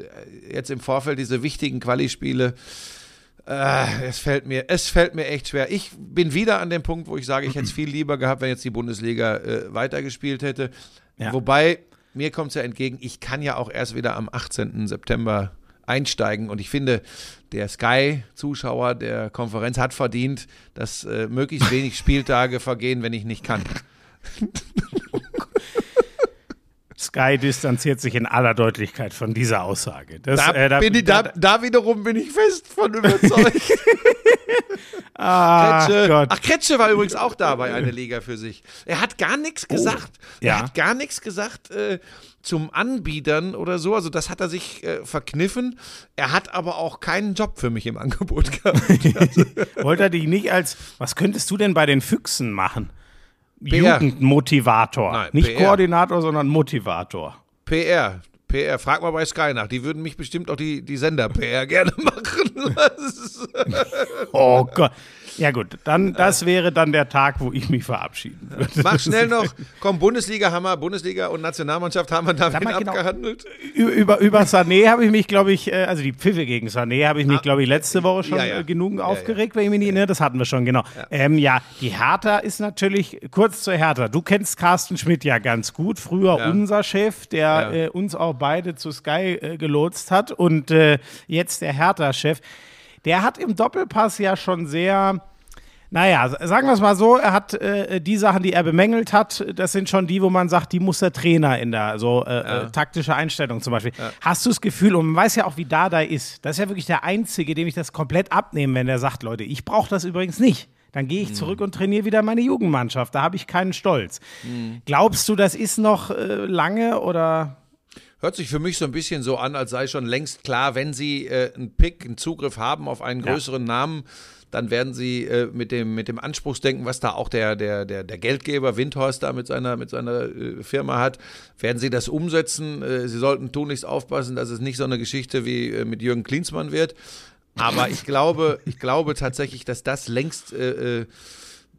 Speaker 1: jetzt im Vorfeld diese wichtigen Quali-Spiele. Äh, es fällt mir, es fällt mir echt schwer. Ich bin wieder an dem Punkt, wo ich sage, ich hätte es viel lieber gehabt, wenn jetzt die Bundesliga äh, weitergespielt hätte.
Speaker 2: Ja.
Speaker 1: Wobei, mir kommt es ja entgegen, ich kann ja auch erst wieder am 18. September einsteigen und ich finde, der Sky-Zuschauer der Konferenz hat verdient, dass äh, möglichst wenig Spieltage vergehen, wenn ich nicht kann.
Speaker 2: Sky distanziert sich in aller Deutlichkeit von dieser Aussage. Das,
Speaker 1: Da,
Speaker 2: äh,
Speaker 1: bin ich, da, da wiederum bin ich fest von überzeugt.
Speaker 2: ah,
Speaker 1: Kretsche.
Speaker 2: Gott.
Speaker 1: Ach, Kretsche war übrigens auch da bei einer Liga für sich. Er hat gar nichts gesagt. Er
Speaker 2: Oh. Ja.
Speaker 1: hat gar nichts gesagt äh, zum Anbietern oder so. Also das hat er sich äh, verkniffen. Er hat aber auch keinen Job für mich im Angebot gehabt.
Speaker 2: Wollte er dich nicht als, was könntest du denn bei den Füchsen machen?
Speaker 1: PR.
Speaker 2: Jugendmotivator.
Speaker 1: Nein,
Speaker 2: nicht
Speaker 1: PR.
Speaker 2: Koordinator, sondern Motivator.
Speaker 1: PR. PR, frag mal bei Sky nach. Die würden mich bestimmt auch die, die Sender-PR gerne machen. lassen.
Speaker 2: Oh Gott. Ja gut, dann das wäre dann der Tag, wo ich mich verabschieden würde.
Speaker 1: Mach schnell noch. Komm, Bundesliga haben wir, Bundesliga und Nationalmannschaft haben wir damit
Speaker 2: mal, genau.
Speaker 1: abgehandelt.
Speaker 2: Über, über, Sané habe ich mich, glaube ich, äh, also die Pfiffe gegen Sané habe ich mich, glaube ich, letzte Woche schon
Speaker 1: Ah. Ja, ja.
Speaker 2: äh, genug
Speaker 1: Ja,
Speaker 2: aufgeregt, wenn ich mich nicht ne, Das hatten wir schon, genau. Ja. Ähm, ja, die Hertha ist natürlich, kurz zur Hertha. Du kennst Carsten Schmidt ja ganz gut. Früher
Speaker 1: Ja.
Speaker 2: unser Chef, der
Speaker 1: Ja.
Speaker 2: äh, uns auch beide zu Sky äh, gelotst hat und äh, jetzt der Hertha-Chef. Der hat im Doppelpass ja schon sehr. Naja, sagen wir es mal so, er hat äh, die Sachen, die er bemängelt hat, das sind schon die, wo man sagt, die muss der Trainer in der so äh, äh, taktische Einstellung zum Beispiel. Hast du das Gefühl, und man weiß ja auch, wie Dada ist, das ist ja wirklich der Einzige, dem ich das komplett abnehme, wenn er sagt, Leute, ich brauche das übrigens nicht. Dann gehe ich zurück und trainiere wieder meine Jugendmannschaft. Da habe ich keinen Stolz. Glaubst du, das ist noch äh, lange oder?
Speaker 1: Hört sich für mich so ein bisschen so an, als sei schon längst klar, wenn sie äh, einen Pick, einen Zugriff haben auf einen
Speaker 2: Ja.
Speaker 1: größeren Namen, dann werden sie äh, mit, dem, mit dem Anspruchsdenken, was da auch der, der, der, der Geldgeber Windhorst da mit seiner, mit seiner äh, Firma hat, werden sie das umsetzen. Äh, sie sollten tunlichst aufpassen, dass es nicht so eine Geschichte wie äh, mit Jürgen Klinsmann wird. Aber ich glaube, ich glaube tatsächlich, dass das längst äh, äh,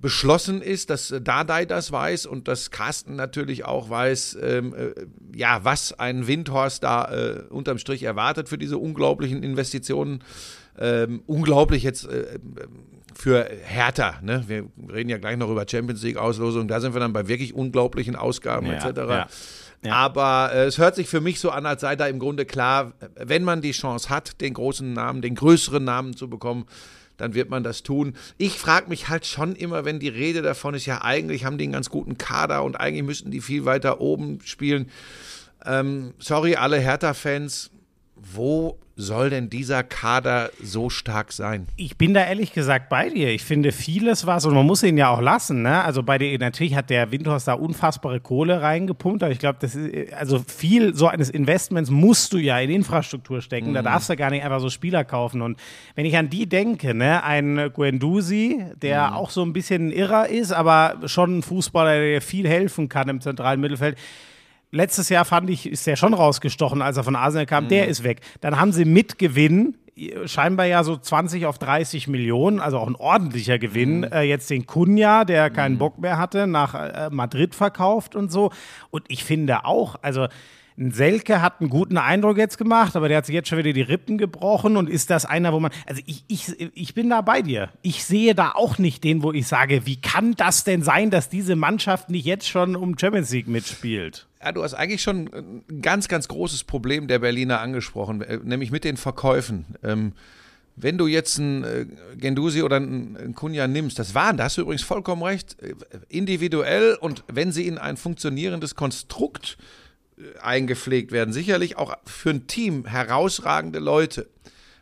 Speaker 1: beschlossen ist, dass Dardai das weiß und dass Carsten natürlich auch weiß, ähm, äh, ja, was ein Windhorst da äh, unterm Strich erwartet für diese unglaublichen Investitionen. Ähm, unglaublich jetzt äh, für Hertha. Ne? Wir reden ja gleich noch über Champions League Auslosung. Da sind wir dann bei wirklich unglaublichen Ausgaben
Speaker 2: Ja,
Speaker 1: etc.
Speaker 2: ja. Ja.
Speaker 1: Aber äh, es hört sich für mich so an, als sei da im Grunde klar, wenn man die Chance hat, den großen Namen, den größeren Namen zu bekommen, dann wird man das tun. Ich frage mich halt schon immer, wenn die Rede davon ist, ja eigentlich haben die einen ganz guten Kader und eigentlich müssten die viel weiter oben spielen. Ähm, sorry, alle Hertha-Fans, wo soll denn dieser Kader so stark sein?
Speaker 2: Ich bin da ehrlich gesagt bei dir. Ich finde vieles was und man muss ihn ja auch lassen. Ne? Also bei dir natürlich hat der Windhorst da unfassbare Kohle reingepumpt, aber ich glaube, das ist also viel so eines Investments musst du ja in Infrastruktur stecken. Da darfst du gar nicht einfach so Spieler kaufen. Und wenn ich an die denke, ne, ein Guendouzi, der auch so ein bisschen ein Irrer ist, aber schon ein Fußballer, der dir viel helfen kann im zentralen Mittelfeld. Letztes Jahr fand ich, ist der schon rausgestochen, als er von Arsenal kam. Der ist weg. Dann haben sie mit Gewinn, scheinbar ja so 20 auf 30 Millionen, also auch ein ordentlicher Gewinn, äh, jetzt den Kunja, der keinen Bock mehr hatte, nach äh, Madrid verkauft und so. Und ich finde auch, also Selke hat einen guten Eindruck jetzt gemacht, aber der hat sich jetzt schon wieder die Rippen gebrochen und ist das einer, wo man, also ich, ich, ich bin da bei dir. Ich sehe da auch nicht den, wo ich sage, wie kann das denn sein, dass diese Mannschaft nicht jetzt schon um Champions League mitspielt?
Speaker 1: Ja, du hast eigentlich schon ein ganz, ganz großes Problem der Berliner angesprochen, äh, nämlich mit den Verkäufen. Ähm, wenn du jetzt einen äh, Gendusi oder einen, Kunja nimmst, das waren, da hast du übrigens vollkommen recht, äh, individuell und wenn sie in ein funktionierendes Konstrukt eingepflegt werden, sicherlich auch für ein Team herausragende Leute.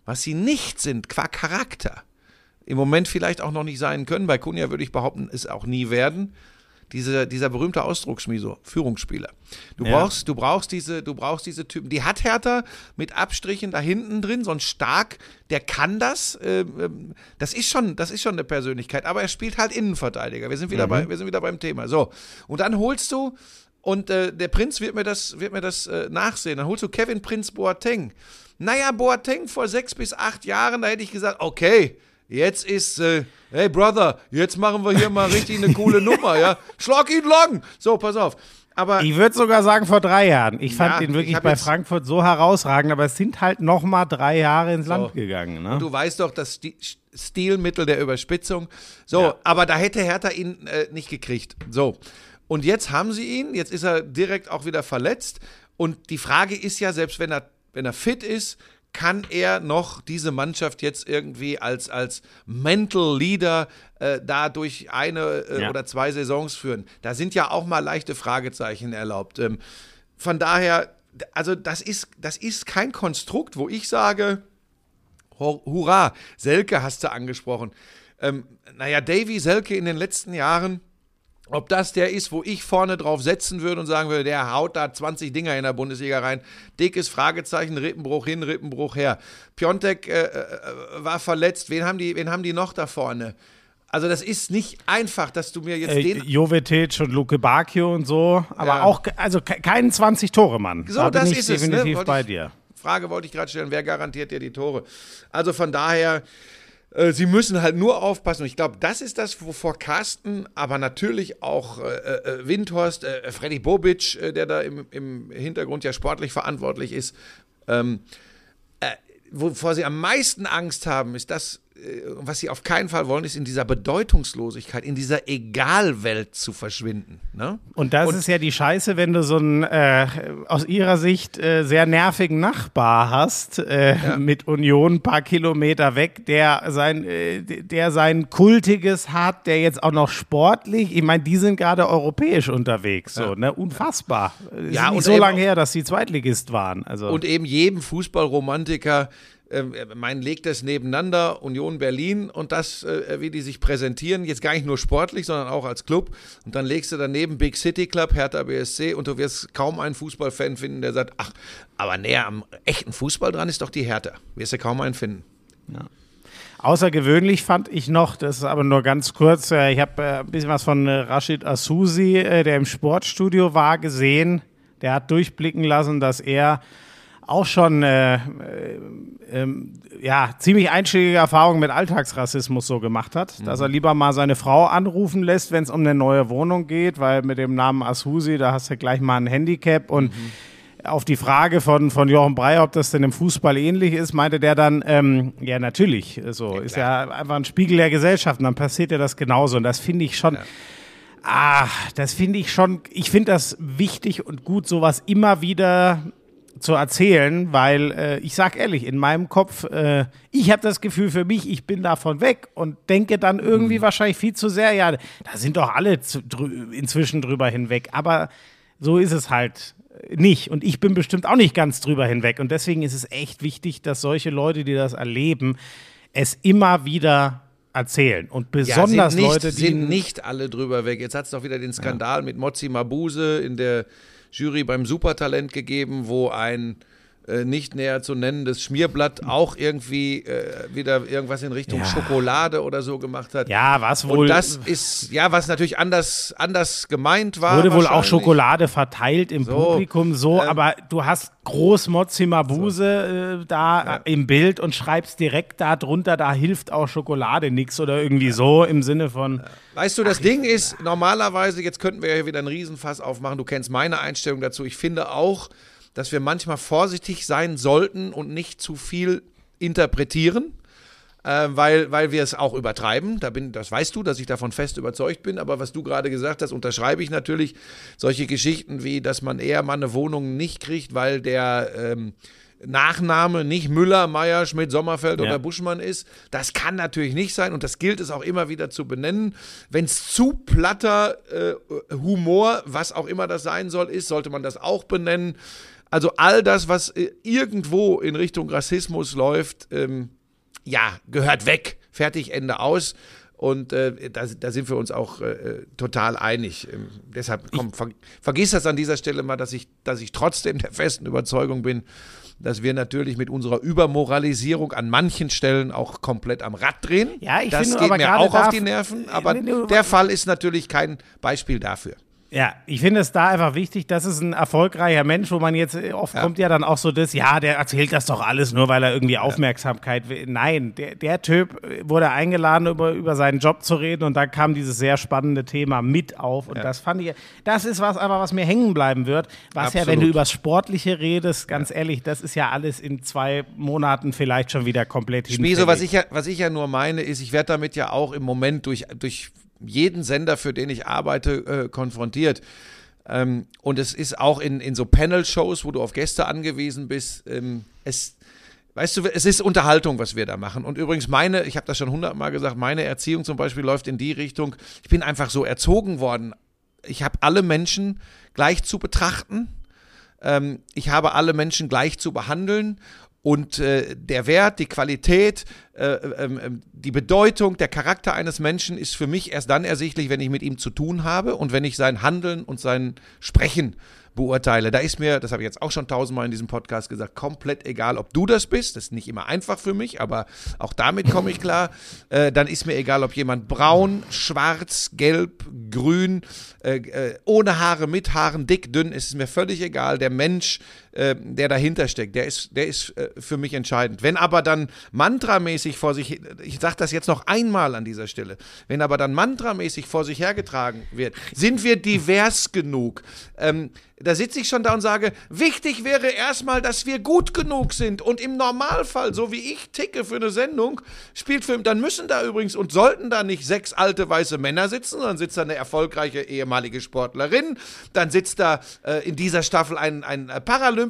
Speaker 1: Was sie nicht sind, qua Charakter, im Moment vielleicht auch noch nicht sein können, bei Kunja würde ich behaupten, es auch nie werden. Diese, dieser berühmte Ausdruck, Schmiso, Führungsspieler. Du
Speaker 2: Ja.
Speaker 1: brauchst, du brauchst diese, du brauchst diese Typen. Die hat Hertha mit Abstrichen da hinten drin, so ein Stark, der kann das. ähm, ähm, das ist schon, das ist schon eine Persönlichkeit. Aber er spielt halt Innenverteidiger. Wir sind wieder bei, wir sind wieder beim Thema. So und dann holst du und äh, der Prinz wird mir das, wird mir das äh, nachsehen. Dann holst du Kevin Prinz Boateng. Naja, Boateng vor sechs bis acht Jahren, da hätte ich gesagt, okay, jetzt ist, äh, hey Brother, jetzt machen wir hier mal richtig eine coole Nummer, ja. Schlag ihn lang. So, pass auf. Aber
Speaker 2: Ich würde sogar sagen vor drei Jahren. Ich fand
Speaker 1: Ja,
Speaker 2: ihn
Speaker 1: ich
Speaker 2: wirklich bei Frankfurt so herausragend, aber es sind halt noch mal drei Jahre ins Land gegangen. Ne?
Speaker 1: Du weißt doch, das Sti- Stilmittel der Überspitzung. So,
Speaker 2: Ja.
Speaker 1: aber da hätte Hertha ihn äh, nicht gekriegt. So. Und jetzt haben sie ihn, jetzt ist er direkt auch wieder verletzt. Und die Frage ist ja, selbst wenn er, wenn er fit ist, kann er noch diese Mannschaft jetzt irgendwie als, als Mental Leader äh, da durch eine äh,
Speaker 2: Ja.
Speaker 1: oder zwei Saisons führen? Da sind ja auch mal leichte Fragezeichen erlaubt. Ähm, von daher, also das ist, das ist kein Konstrukt, wo ich sage, Hur- Hurra, Selke hast du angesprochen. Ähm, naja, Davy Selke in den letzten Jahren, ob das der ist, wo ich vorne drauf setzen würde und sagen würde, der haut da 20 Dinger in der Bundesliga rein. Dickes Fragezeichen, Rippenbruch hin, Rippenbruch her. Piontek äh, äh, war verletzt. Wen haben, die, wen haben die noch da vorne? Also das ist nicht einfach, dass du mir jetzt
Speaker 2: Äh,
Speaker 1: den
Speaker 2: Jovetic und Luke Bacchio und so, aber
Speaker 1: Ja.
Speaker 2: auch, also ke- keinen 20-Tore-Mann.
Speaker 1: So,
Speaker 2: da
Speaker 1: das ist es, ne?
Speaker 2: definitiv bei dir.
Speaker 1: Frage wollte ich gerade stellen, wer garantiert dir die Tore? Also von daher, äh, sie müssen halt nur aufpassen. Und ich glaube, das ist das, wovor Carsten, aber natürlich auch äh, äh, Windhorst, äh, Freddy Bobic, äh, der da im, im Hintergrund ja sportlich verantwortlich ist, ähm, äh, wovor sie am meisten Angst haben, ist das, äh, was sie auf keinen Fall wollen, ist in dieser Bedeutungslosigkeit, in dieser Egalwelt zu verschwinden. Ne?
Speaker 2: Und das ist ja die Scheiße, wenn du so einen äh, aus ihrer Sicht äh, sehr nervigen Nachbar hast, äh, mit Union ein paar Kilometer weg, der sein, äh, der sein Kultiges hat, der jetzt auch noch sportlich, ich meine, die sind gerade europäisch unterwegs, so, ne? Unfassbar. Ist
Speaker 1: Ja,
Speaker 2: nicht
Speaker 1: und
Speaker 2: so lange her, dass die Zweitligist waren. Also.
Speaker 1: Und eben jedem Fußballromantiker, äh, mein legt das nebeneinander, Union Berlin und das, äh, wie die sich präsentieren, jetzt gar nicht nur sportlich, sondern auch als Club. Und dann legst du daneben Big City Club, Hertha BSC und du wirst kaum einen Fußballfan finden, der sagt, ach, aber näher am echten Fußball dran ist doch die Hertha. Wirst du kaum einen finden.
Speaker 2: Außergewöhnlich fand ich noch, das ist aber nur ganz kurz, äh, ich habe ein bisschen was von Rashid Asusi, der im Sportstudio war, gesehen. Der hat durchblicken lassen, dass er auch schon äh, äh, ähm, ja, ziemlich einschlägige Erfahrungen mit Alltagsrassismus so gemacht hat, dass er lieber mal seine Frau anrufen lässt, wenn es um eine neue Wohnung geht, weil mit dem Namen Asusi, da hast du gleich mal ein Handicap und auf die Frage von, von Jochen Breyer, ob das denn im Fußball ähnlich ist, meinte der dann, ähm, ja, natürlich. So, ist ja einfach ein Spiegel der Gesellschaft und dann passiert ja das genauso. Und das finde ich schon. Ah, das finde ich schon, ich finde das wichtig und gut, sowas immer wieder zu erzählen, weil äh, ich sag ehrlich, in meinem Kopf, äh, ich habe das Gefühl für mich, ich bin davon weg und denke dann irgendwie wahrscheinlich viel zu sehr, ja, da sind doch alle zu, drü inzwischen drüber hinweg, aber so ist es halt nicht. Und ich bin bestimmt auch nicht ganz drüber hinweg. Und deswegen ist es echt wichtig, dass solche Leute, die das erleben, es immer wieder erzählen. Und besonders
Speaker 1: sind nicht,
Speaker 2: Leute, die
Speaker 1: sind nicht alle drüber weg. Jetzt hat es doch wieder den Skandal mit Mozi Mabuse in der Jury beim Supertalent gegeben, wo ein äh, nicht näher zu nennendes Schmierblatt auch irgendwie äh, wieder irgendwas in Richtung
Speaker 2: Ja.
Speaker 1: Schokolade oder so gemacht hat.
Speaker 2: ja, was wohl
Speaker 1: Und das ist, ja, was natürlich anders, anders gemeint war.
Speaker 2: Wurde wohl auch. Schokolade verteilt im
Speaker 1: So,
Speaker 2: Publikum, so,
Speaker 1: ähm,
Speaker 2: aber du hast groß Mozzi Mabuse äh, da äh, im Bild und schreibst direkt da drunter, da hilft auch Schokolade nix oder irgendwie so im Sinne von,
Speaker 1: Weißt du, das Ding ist, normalerweise, jetzt könnten wir ja wieder einen Riesenfass aufmachen, du kennst meine Einstellung dazu. Ich finde auch, dass wir manchmal vorsichtig sein sollten und nicht zu viel interpretieren, äh, weil, weil wir es auch übertreiben. Da bin, das weißt du, dass ich davon fest überzeugt bin. Aber was du gerade gesagt hast, unterschreibe ich natürlich. Solche Geschichten wie, dass man eher mal eine Wohnung nicht kriegt, weil der ähm, Nachname nicht Müller, Meier, Schmidt, Sommerfeld
Speaker 2: Ja.
Speaker 1: oder Buschmann ist. Das kann natürlich nicht sein und das gilt es auch immer wieder zu benennen. Wenn es zu platter äh, Humor, was auch immer das sein soll, ist, sollte man das auch benennen. Also all das, was äh, irgendwo in Richtung Rassismus läuft, ähm, ja, gehört weg. Fertig, Ende aus. Und äh, da, da sind wir uns auch äh, total einig. Ähm, deshalb, komm, ver, vergiss das an dieser Stelle mal, dass ich, dass ich trotzdem der festen Überzeugung bin, dass wir natürlich mit unserer Übermoralisierung an manchen Stellen auch komplett am Rad drehen.
Speaker 2: Ja, ich
Speaker 1: das
Speaker 2: finde
Speaker 1: geht mir auch auf die Nerven, aber der Fall ist natürlich kein Beispiel dafür.
Speaker 2: Ja, ich finde es da einfach wichtig, das ist ein erfolgreicher Mensch, wo man jetzt, äh, oft kommt ja dann auch so das, ja, der erzählt das doch alles nur, weil er irgendwie Aufmerksamkeit will. Nein, der, der Typ äh, wurde eingeladen, über, über seinen Job zu reden und da kam dieses sehr spannende Thema mit auf und das fand ich, das ist was aber, was mir hängen bleiben wird, was ja, wenn
Speaker 1: Absolut.
Speaker 2: du übers Sportliche redest, ganz ehrlich, das ist ja alles in zwei Monaten vielleicht schon wieder komplett
Speaker 1: Spieso, was
Speaker 2: hinfällig.
Speaker 1: ich, ja, was ich ja nur meine, ist, ich werde damit ja auch im Moment durch, durch jeden Sender, für den ich arbeite, äh, konfrontiert. Ähm, und es ist auch in, in so Panel-Shows, wo du auf Gäste angewiesen bist, ähm, es, weißt du, es ist Unterhaltung, was wir da machen. Und übrigens meine, ich habe das schon hundertmal gesagt, meine Erziehung zum Beispiel läuft in die Richtung, ich bin einfach so erzogen worden. Ich habe alle Menschen gleich zu betrachten. Ähm, ich habe alle Menschen gleich zu behandeln und äh, der Wert, die Qualität, äh, ähm, ähm, die Bedeutung, der Charakter eines Menschen ist für mich erst dann ersichtlich, wenn ich mit ihm zu tun habe und wenn ich sein Handeln und sein Sprechen beurteile. Da ist mir, das habe ich jetzt auch schon tausendmal in diesem Podcast gesagt, komplett egal, ob du das bist. Das ist nicht immer einfach für mich, aber auch damit komme ich klar. Äh, dann ist mir egal, ob jemand braun, schwarz, gelb, grün, äh, äh, ohne Haare, mit Haaren, dick, dünn, ist es mir völlig egal. Der Mensch, äh, der dahinter steckt, der ist, der ist äh, für mich entscheidend. Wenn aber dann mantramäßig vor sich, ich sage das jetzt noch einmal an dieser Stelle, wenn aber dann mantramäßig vor sich hergetragen wird, sind wir divers genug. Ähm, da sitze ich schon da und sage, wichtig wäre erstmal, dass wir gut genug sind. Und im Normalfall, so wie ich ticke für eine Sendung, Spielfilm, dann müssen da übrigens und sollten da nicht sechs alte weiße Männer sitzen, dann sitzt da eine erfolgreiche ehemalige Sportlerin, dann sitzt da äh, in dieser Staffel ein, ein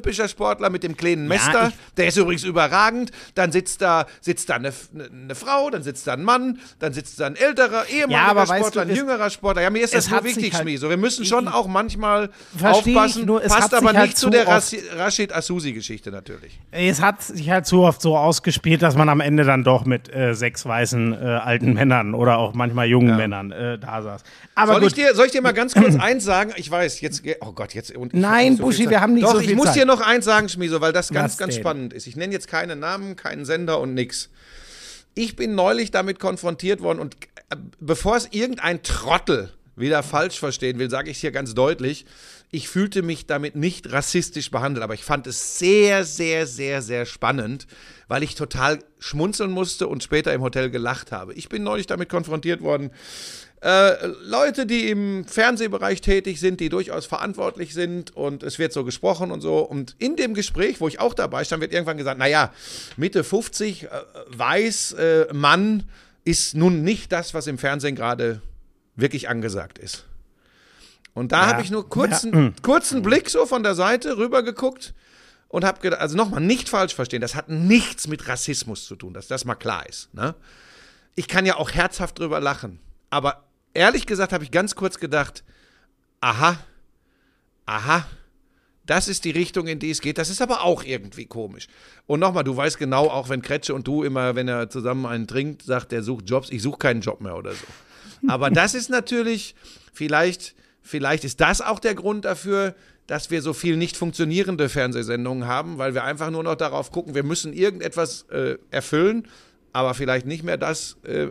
Speaker 1: paralympischer Sportler mit dem kleinen Mester,
Speaker 2: ich-
Speaker 1: der ist übrigens überragend, dann sitzt da, sitzt da eine, eine Frau, dann sitzt da ein Mann, dann sitzt da ein älterer ehemaliger
Speaker 2: weißt
Speaker 1: Sportler,
Speaker 2: du,
Speaker 1: ein jüngerer Sportler. Ja, mir ist das nur
Speaker 2: sich
Speaker 1: wichtig,
Speaker 2: halt-
Speaker 1: Schmieso. Wir müssen schon auch manchmal
Speaker 2: ich,
Speaker 1: aufpassen,
Speaker 2: nur
Speaker 1: passt aber
Speaker 2: halt
Speaker 1: nicht zu
Speaker 2: zu
Speaker 1: der Rasi- Rashid Asusi-Geschichte natürlich.
Speaker 2: Es hat sich halt zu oft so ausgespielt, dass man am Ende dann doch mit äh, sechs weißen äh, alten Männern oder auch manchmal jungen Männern äh, da saß. Aber
Speaker 1: Soll
Speaker 2: gut,
Speaker 1: ich, dir, soll ich dir mal ganz kurz eins sagen? Ich weiß, jetzt, oh Gott, jetzt. Und ich
Speaker 2: Nein,
Speaker 1: so
Speaker 2: Buschi, wir haben nicht
Speaker 1: Doch,
Speaker 2: so
Speaker 1: ich
Speaker 2: viel
Speaker 1: muss
Speaker 2: Zeit.
Speaker 1: Dir noch eins sagen, Schmieso, weil das ganz,
Speaker 2: Was
Speaker 1: ganz
Speaker 2: denn?
Speaker 1: spannend ist. Ich nenne jetzt keinen Namen, keinen Sender und nix. Ich bin neulich damit konfrontiert worden und äh, bevor es irgendein Trottel wieder falsch verstehen will, sage ich hier ganz deutlich, ich fühlte mich damit nicht rassistisch behandelt, aber ich fand es sehr, sehr, sehr, sehr spannend, weil ich total schmunzeln musste und später im Hotel gelacht habe. Ich bin neulich damit konfrontiert worden, äh, Leute, die im Fernsehbereich tätig sind, die durchaus verantwortlich sind und es wird so gesprochen und so. Und in dem Gespräch, wo ich auch dabei stand, wird irgendwann gesagt, naja, Mitte 50, äh, weiß, äh, Mann ist nun nicht das, was im Fernsehen gerade wirklich angesagt ist. Und da
Speaker 2: Ja.
Speaker 1: habe ich nur kurzen, kurzen Blick so von der Seite rüber geguckt und habe gedacht, also nochmal, nicht falsch verstehen, das hat nichts mit Rassismus zu tun, dass das mal klar ist. Ne? Ich kann ja auch herzhaft drüber lachen. Aber ehrlich gesagt habe ich ganz kurz gedacht, aha, aha, das ist die Richtung, in die es geht. Das ist aber auch irgendwie komisch. Und nochmal, du weißt genau, auch wenn Kretsche und du immer, wenn er zusammen einen trinkt, sagt, er sucht Jobs, ich suche keinen Job mehr oder so. Aber das ist natürlich, vielleicht, vielleicht ist das auch der Grund dafür, dass wir so viel nicht funktionierende Fernsehsendungen haben, weil wir einfach nur noch darauf gucken, wir müssen irgendetwas äh, erfüllen, aber vielleicht nicht mehr das, äh, äh,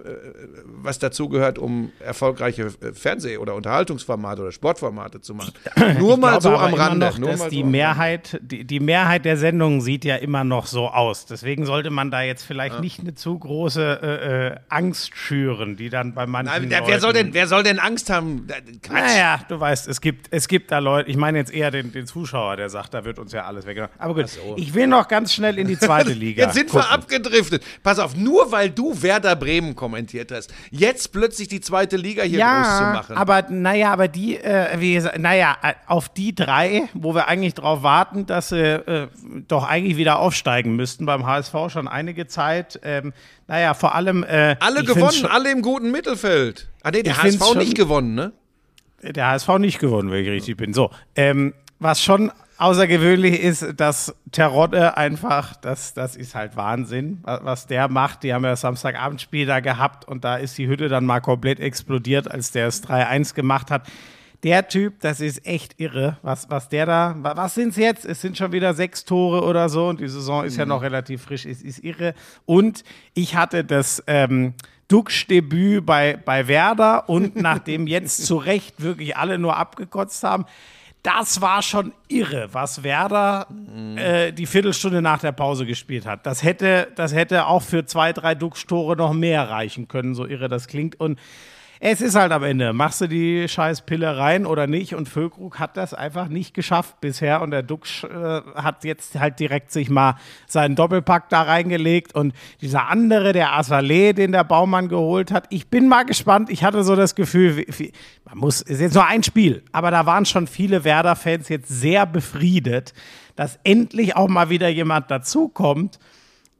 Speaker 1: was dazugehört, um erfolgreiche äh, Fernseh- oder Unterhaltungsformate oder Sportformate zu machen. Nur mal
Speaker 2: glaube
Speaker 1: so am Rande.
Speaker 2: Noch,
Speaker 1: nur
Speaker 2: dass die
Speaker 1: so
Speaker 2: Mehrheit, die, die Mehrheit der Sendungen sieht ja immer noch so aus. Deswegen sollte man da jetzt vielleicht nicht eine zu große äh, Angst schüren, die dann bei manchen
Speaker 1: Nein, wer,
Speaker 2: Leuten
Speaker 1: soll denn, wer soll denn Angst haben? Quatsch.
Speaker 2: Naja, du weißt, es gibt, es gibt da Leute, ich meine jetzt eher den, den Zuschauer, der sagt, da wird uns ja alles weggenommen. Aber gut, ich will noch ganz schnell in die zweite Liga.
Speaker 1: Jetzt sind
Speaker 2: gucken.
Speaker 1: wir abgedriftet. Pass auf, nur weil du Werder Bremen kommentiert hast, jetzt plötzlich die zweite Liga hier groß zu
Speaker 2: Ja,
Speaker 1: machen.
Speaker 2: aber naja, aber die, äh, wie gesagt, naja, äh, auf die drei, wo wir eigentlich drauf warten, dass sie äh, doch eigentlich wieder aufsteigen müssten beim HSV schon einige Zeit. Ähm, naja, vor allem. Äh,
Speaker 1: alle gewonnen,
Speaker 2: schon-
Speaker 1: alle im guten Mittelfeld. Ah, nee, der HSV nicht gewonnen, ne?
Speaker 2: Der HSV nicht gewonnen, wenn ich richtig bin. So, ähm, was schon außergewöhnlich ist, dass Terodde einfach, das, das ist halt Wahnsinn, wa- was der macht. Die haben ja Samstagabendspiel da gehabt und da ist die Hütte dann mal komplett explodiert, als der es 3-1 gemacht hat. Der Typ, das ist echt irre, was, was der da, wa- was sind es jetzt? Es sind schon wieder sechs Tore oder so und die Saison ist ja noch relativ frisch, es ist irre. Und ich hatte das, ähm, Duxch-Debüt bei, bei Werder und nachdem jetzt zu Recht wirklich alle nur abgekotzt haben, das war schon irre, was Werder äh, die Viertelstunde nach der Pause gespielt hat. Das hätte, das hätte auch für zwei, drei Duxch-Tore noch mehr reichen können, so irre das klingt. Und es ist halt am Ende, machst du die scheiß Pille rein oder nicht? Und Füllkrug hat das einfach nicht geschafft bisher. Und der Duxch äh, hat jetzt halt direkt sich mal seinen Doppelpack da reingelegt. Und dieser andere, der Assalé, den der Baumann geholt hat, ich bin mal gespannt. Ich hatte so das Gefühl, wie, wie, man muss, ist jetzt nur ein Spiel, aber da waren schon viele Werder-Fans jetzt sehr befriedet, dass endlich auch mal wieder jemand dazukommt,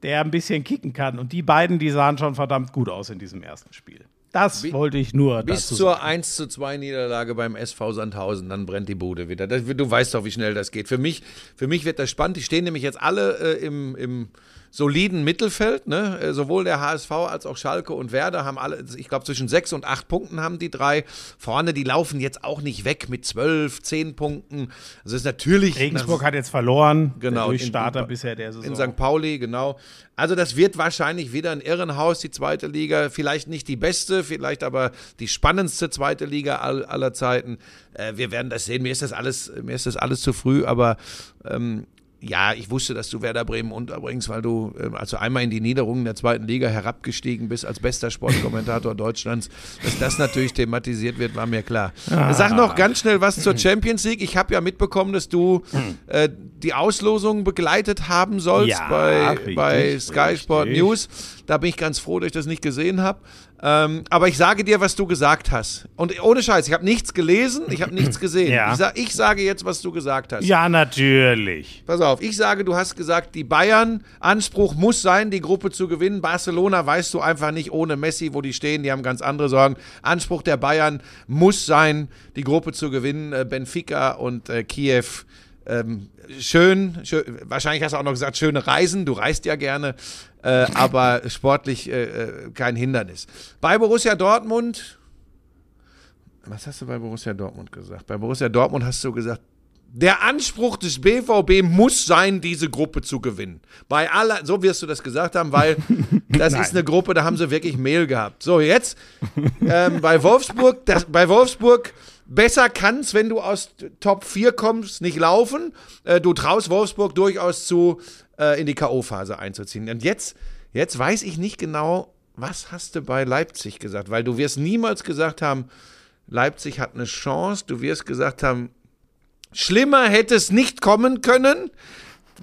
Speaker 2: der ein bisschen kicken kann. Und die beiden, die sahen schon verdammt gut aus in diesem ersten Spiel. Das wollte ich nur
Speaker 1: Bis zur
Speaker 2: sagen.
Speaker 1: 1 zu 2 Niederlage beim SV Sandhausen, dann brennt die Bude wieder. Das, du weißt doch, wie schnell das geht. Für mich, für mich wird das spannend. Die stehen nämlich jetzt alle äh, im, im soliden Mittelfeld. Ne? Äh, sowohl der HSV als auch Schalke und Werder haben alle, ich glaube, zwischen sechs und acht Punkten haben die drei. Vorne, die laufen jetzt auch nicht weg mit zwölf, zehn Punkten. Also ist natürlich.
Speaker 2: Regensburg hat jetzt verloren.
Speaker 1: Genau,
Speaker 2: Durchstarter
Speaker 1: in-
Speaker 2: bisher der Saison.
Speaker 1: in St. Pauli, genau. Also das wird wahrscheinlich wieder ein Irrenhaus, die zweite Liga. Vielleicht nicht die beste, vielleicht aber die spannendste zweite Liga all, aller Zeiten. Äh, wir werden das sehen. Mir ist das alles, mir ist das alles zu früh, aber ähm, ja, ich wusste, dass du Werder Bremen unterbringst, weil du ähm, also einmal in die Niederungen der zweiten Liga herabgestiegen bist als bester Sportkommentator Deutschlands. Dass das natürlich thematisiert wird, war mir klar. Sag noch ganz schnell was zur Champions League. Ich habe ja mitbekommen, dass du äh, die Auslosung begleitet haben sollst
Speaker 2: Ja,
Speaker 1: bei,
Speaker 2: richtig,
Speaker 1: bei Sky Sport
Speaker 2: richtig.
Speaker 1: News. Da bin ich ganz froh, dass ich das nicht gesehen habe. Ähm, aber ich sage dir, was du gesagt hast. Und ohne Scheiß, ich habe nichts gelesen, ich habe nichts gesehen.
Speaker 2: Ja.
Speaker 1: Ich, sa ich sage jetzt, was du gesagt hast.
Speaker 2: ja, natürlich.
Speaker 1: Pass auf, ich sage, du hast gesagt, die Bayern, Anspruch muss sein, die Gruppe zu gewinnen. Barcelona weißt du einfach nicht ohne Messi, wo die stehen, die haben ganz andere Sorgen. Anspruch der Bayern muss sein, die Gruppe zu gewinnen. Äh, Benfica und äh, Kiew. Ähm, schön, schön, wahrscheinlich hast du auch noch gesagt, schöne Reisen, du reist ja gerne, äh, aber sportlich äh, äh, kein Hindernis. Bei Borussia Dortmund, was hast du bei Borussia Dortmund gesagt? Bei Borussia Dortmund hast du gesagt, der Anspruch des BVB muss sein, diese Gruppe zu gewinnen. Bei aller, so wirst du das gesagt haben, weil das ist eine Gruppe, da haben sie wirklich Mehl gehabt. So, jetzt ähm, bei Wolfsburg, das, bei Wolfsburg besser kann's, wenn du aus Top 4 kommst, nicht laufen. Äh, du traust Wolfsburg durchaus zu, äh, in die K.O.-Phase einzuziehen. Und jetzt, jetzt weiß ich nicht genau, was hast du bei Leipzig gesagt, weil du wirst niemals gesagt haben, Leipzig hat eine Chance. Du wirst gesagt haben, schlimmer hätte es nicht kommen können.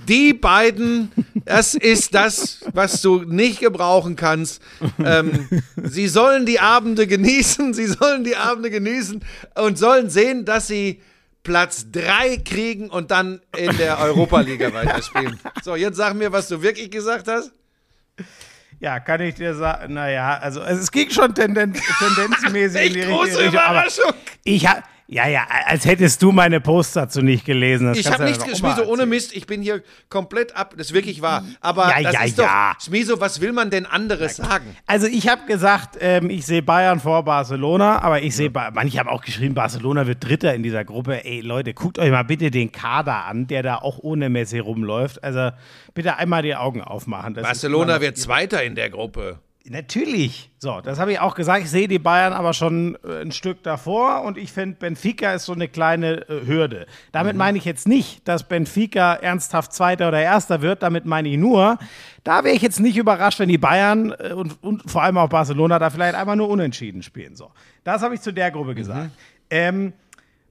Speaker 1: Die beiden, das ist das, was du nicht gebrauchen kannst. Ähm, sie sollen die Abende genießen, sie sollen die Abende genießen und sollen sehen, dass sie Platz 3 kriegen und dann in der Europa-Liga weiterspielen. So, jetzt sag mir, was du wirklich gesagt hast.
Speaker 2: Ja, kann ich dir sagen, naja, also es ging schon tendenz, tendenzmäßig in die
Speaker 1: große
Speaker 2: Richtung.
Speaker 1: Überraschung.
Speaker 2: ich hab, ja, ja, als hättest du meine Post dazu nicht gelesen. Das
Speaker 1: Ich habe nichts
Speaker 2: ja
Speaker 1: Schmieso,
Speaker 2: mal
Speaker 1: ohne. Mist, ich bin hier komplett ab, das ist wirklich wahr. Aber
Speaker 2: Ja,
Speaker 1: das
Speaker 2: ja,
Speaker 1: ist doch,
Speaker 2: ja.
Speaker 1: Schmieso, was will man denn anderes sagen?
Speaker 2: Also ich habe gesagt, ähm, ich sehe Bayern vor Barcelona, aber ich sehe, Ba- manche haben auch geschrieben, Barcelona wird Dritter in dieser Gruppe. Ey Leute, guckt euch mal bitte den Kader an, der da auch ohne Messi rumläuft. Also bitte einmal die Augen aufmachen. Das
Speaker 1: Barcelona wird Zweiter in der Gruppe.
Speaker 2: Natürlich. So, das habe ich auch gesagt. Ich sehe die Bayern aber schon äh, ein Stück davor und ich finde, Benfica ist so eine kleine äh, Hürde. Damit meine ich jetzt nicht, dass Benfica ernsthaft Zweiter oder Erster wird. Damit meine ich nur, da wäre ich jetzt nicht überrascht, wenn die Bayern äh, und, und vor allem auch Barcelona da vielleicht einmal nur unentschieden spielen. So, das habe ich zu der Gruppe gesagt. Ähm,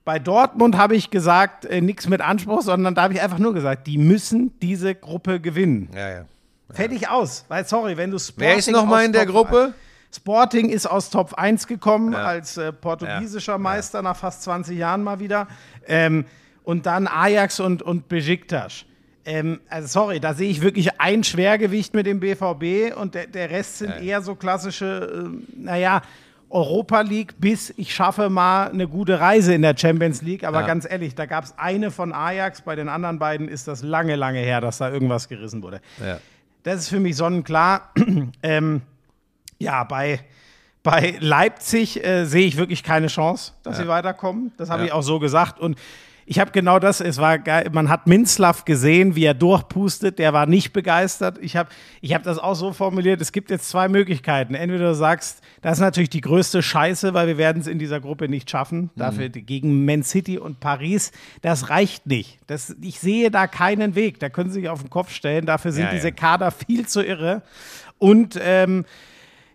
Speaker 2: bei Dortmund habe ich gesagt, äh, nichts mit Anspruch, sondern da habe ich einfach nur gesagt, die müssen diese Gruppe gewinnen.
Speaker 1: Ja, ja.
Speaker 2: Fertig aus. Weil, sorry, wenn du Sporting
Speaker 1: Wer ist nochmal in der
Speaker 2: Top-
Speaker 1: Gruppe?
Speaker 2: Sporting ist aus Top 1 gekommen, als äh, portugiesischer Meister nach fast 20 Jahren mal wieder. Ähm, und dann Ajax und, und Besiktas. Ähm, also sorry, da sehe ich wirklich ein Schwergewicht mit dem BVB und der, der Rest sind eher so klassische, äh, naja, Europa League bis ich schaffe mal eine gute Reise in der Champions League. Aber
Speaker 1: Ja.
Speaker 2: ganz ehrlich, da gab es eine von Ajax, bei den anderen beiden ist das lange, lange her, dass da irgendwas gerissen wurde.
Speaker 1: Ja.
Speaker 2: Das ist für mich sonnenklar. ähm, ja, bei, bei Leipzig äh, sehe ich wirklich keine Chance, dass sie weiterkommen. Das habe
Speaker 1: Ja.
Speaker 2: ich auch so gesagt. Und ich habe genau das, es war geil, man hat Minzlaff gesehen, wie er durchpustet, der war nicht begeistert. Ich habe ich hab das auch so formuliert, es gibt jetzt zwei Möglichkeiten. Entweder du sagst, das ist natürlich die größte Scheiße, weil wir werden es in dieser Gruppe nicht schaffen. Dafür die- gegen Man City und Paris, das reicht nicht. Das, ich sehe da keinen Weg. Da können Sie sich auf den Kopf stellen. Dafür sind
Speaker 1: Ja, ja.
Speaker 2: diese Kader viel zu irre. Und ähm,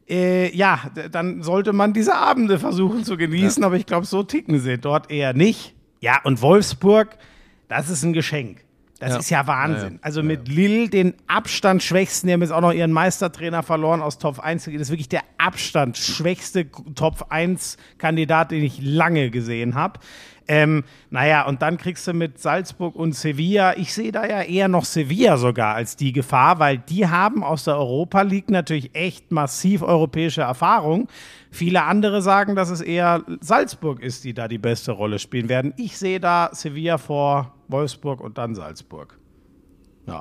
Speaker 2: äh, ja, dann sollte man diese Abende versuchen zu genießen, aber ich glaube, so ticken sie dort eher nicht. Ja, und Wolfsburg, das ist ein Geschenk. Das
Speaker 1: Ja.
Speaker 2: ist ja Wahnsinn.
Speaker 1: Ja.
Speaker 2: Also mit Lille, den Abstand schwächsten, die haben jetzt auch noch ihren Meistertrainer verloren aus Top 1. Das ist wirklich der Abstand schwächste Top 1 Kandidat, den ich lange gesehen habe. Ähm, naja, und dann kriegst du mit Salzburg und Sevilla, ich sehe da ja eher noch Sevilla sogar als die Gefahr, weil die haben aus der Europa League natürlich echt massiv europäische Erfahrung. Viele andere sagen, dass es eher Salzburg ist, die da die beste Rolle spielen werden. Ich sehe da Sevilla vor Wolfsburg und dann Salzburg.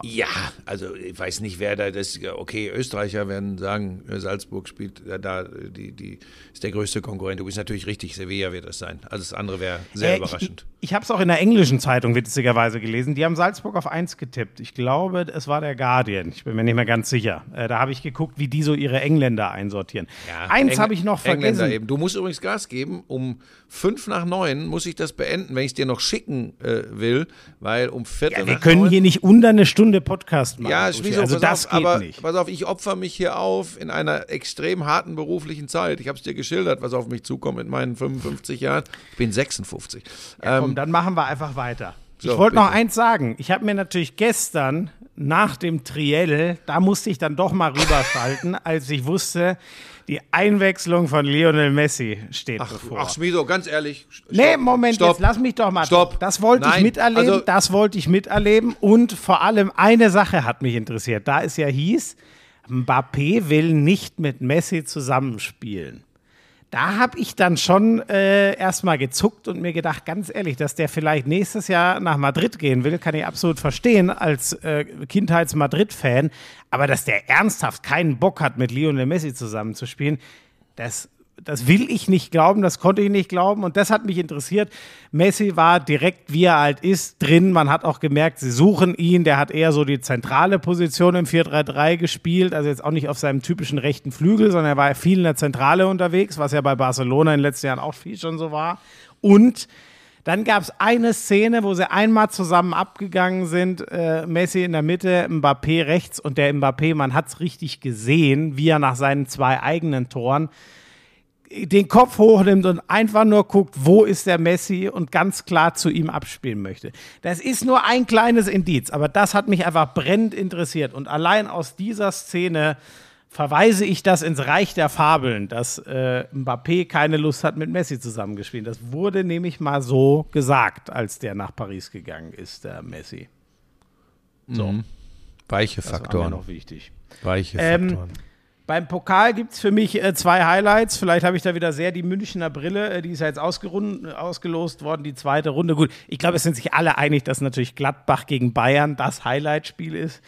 Speaker 1: Ja, also ich weiß nicht, wer da das. Okay, Österreicher werden sagen, äh, Salzburg spielt äh, da, die, die ist der größte Konkurrent. Du bist natürlich richtig, Sevilla wird das sein. Alles andere wäre sehr
Speaker 2: Äh,
Speaker 1: überraschend.
Speaker 2: Ich, ich habe es auch in der englischen Zeitung witzigerweise gelesen. Die haben Salzburg auf 1 getippt. Ich glaube, es war der Guardian. Ich bin mir nicht mehr ganz sicher. Äh, da habe ich geguckt, wie die so ihre Engländer einsortieren. Eins
Speaker 1: Eng-
Speaker 2: habe ich noch
Speaker 1: Engländer
Speaker 2: vergessen.
Speaker 1: Eben. Du musst übrigens Gas geben. Um fünf nach neun muss ich das beenden, wenn ich es dir noch schicken äh, will, weil um Viertel
Speaker 2: Ja, wir können
Speaker 1: neun
Speaker 2: hier nicht unter eine Stunde Podcast machen.
Speaker 1: Ja. Schmieso,
Speaker 2: also das
Speaker 1: auf,
Speaker 2: geht
Speaker 1: aber
Speaker 2: nicht.
Speaker 1: pass auf, ich opfer mich hier auf in einer extrem harten beruflichen Zeit. Ich habe es dir geschildert, was auf mich zukommt mit meinen 55 Jahren. Ich bin 56.
Speaker 2: Komm,
Speaker 1: ähm,
Speaker 2: dann machen wir einfach weiter.
Speaker 1: so,
Speaker 2: ich wollte noch eins sagen. Ich habe mir natürlich gestern nach dem Triell, da musste ich dann doch mal rüberschalten, als ich wusste, die Einwechslung von Lionel Messi steht
Speaker 1: ach,
Speaker 2: bevor.
Speaker 1: ach, Schmieso, ganz ehrlich. Stopp,
Speaker 2: Nee, Moment,
Speaker 1: stopp.
Speaker 2: jetzt lass mich doch mal.
Speaker 1: Stopp.
Speaker 2: Das wollte ich miterleben,
Speaker 1: also-
Speaker 2: das wollte ich miterleben. Und vor allem eine Sache hat mich interessiert. Da es ja hieß, Mbappé will nicht mit Messi zusammenspielen. Da habe ich dann schon äh, erstmal gezuckt und mir gedacht, ganz ehrlich, dass der vielleicht nächstes Jahr nach Madrid gehen will, kann ich absolut verstehen als äh, Kindheits-Madrid-Fan. Aber dass der ernsthaft keinen Bock hat, mit Lionel Messi zusammenzuspielen, das, das will ich nicht glauben, das konnte ich nicht glauben und das hat mich interessiert. Messi war direkt, wie er halt ist, drin. Man hat auch gemerkt, sie suchen ihn. Der hat eher so die zentrale Position im 4-3-3 gespielt, also jetzt auch nicht auf seinem typischen rechten Flügel, sondern er war viel in der Zentrale unterwegs, was ja bei Barcelona in den letzten Jahren auch viel schon so war. Und dann gab es eine Szene, wo sie einmal zusammen abgegangen sind, äh, Messi in der Mitte, Mbappé rechts und der Mbappé, man hat es richtig gesehen, wie er nach seinen zwei eigenen Toren den Kopf hochnimmt und einfach nur guckt, wo ist der Messi und ganz klar zu ihm abspielen möchte. Das ist nur ein kleines Indiz, aber das hat mich einfach brennend interessiert. Und allein aus dieser Szene verweise ich das ins Reich der Fabeln, dass äh, Mbappé keine Lust hat, mit Messi zusammengespielt. Das wurde nämlich mal so gesagt, als der nach Paris gegangen ist, der Messi. So,
Speaker 1: Weiche
Speaker 2: das war mir
Speaker 1: Faktoren.
Speaker 2: noch wichtig.
Speaker 1: Weiche
Speaker 2: Ähm,
Speaker 1: Faktoren.
Speaker 2: Beim Pokal gibt es für mich äh, zwei Highlights. Vielleicht habe ich da wieder sehr die Münchner Brille. Äh, die ist ja jetzt äh, ausgelost worden, die zweite Runde. Gut, ich glaube, es sind sich alle einig, dass natürlich Gladbach gegen Bayern das Highlightspiel ist.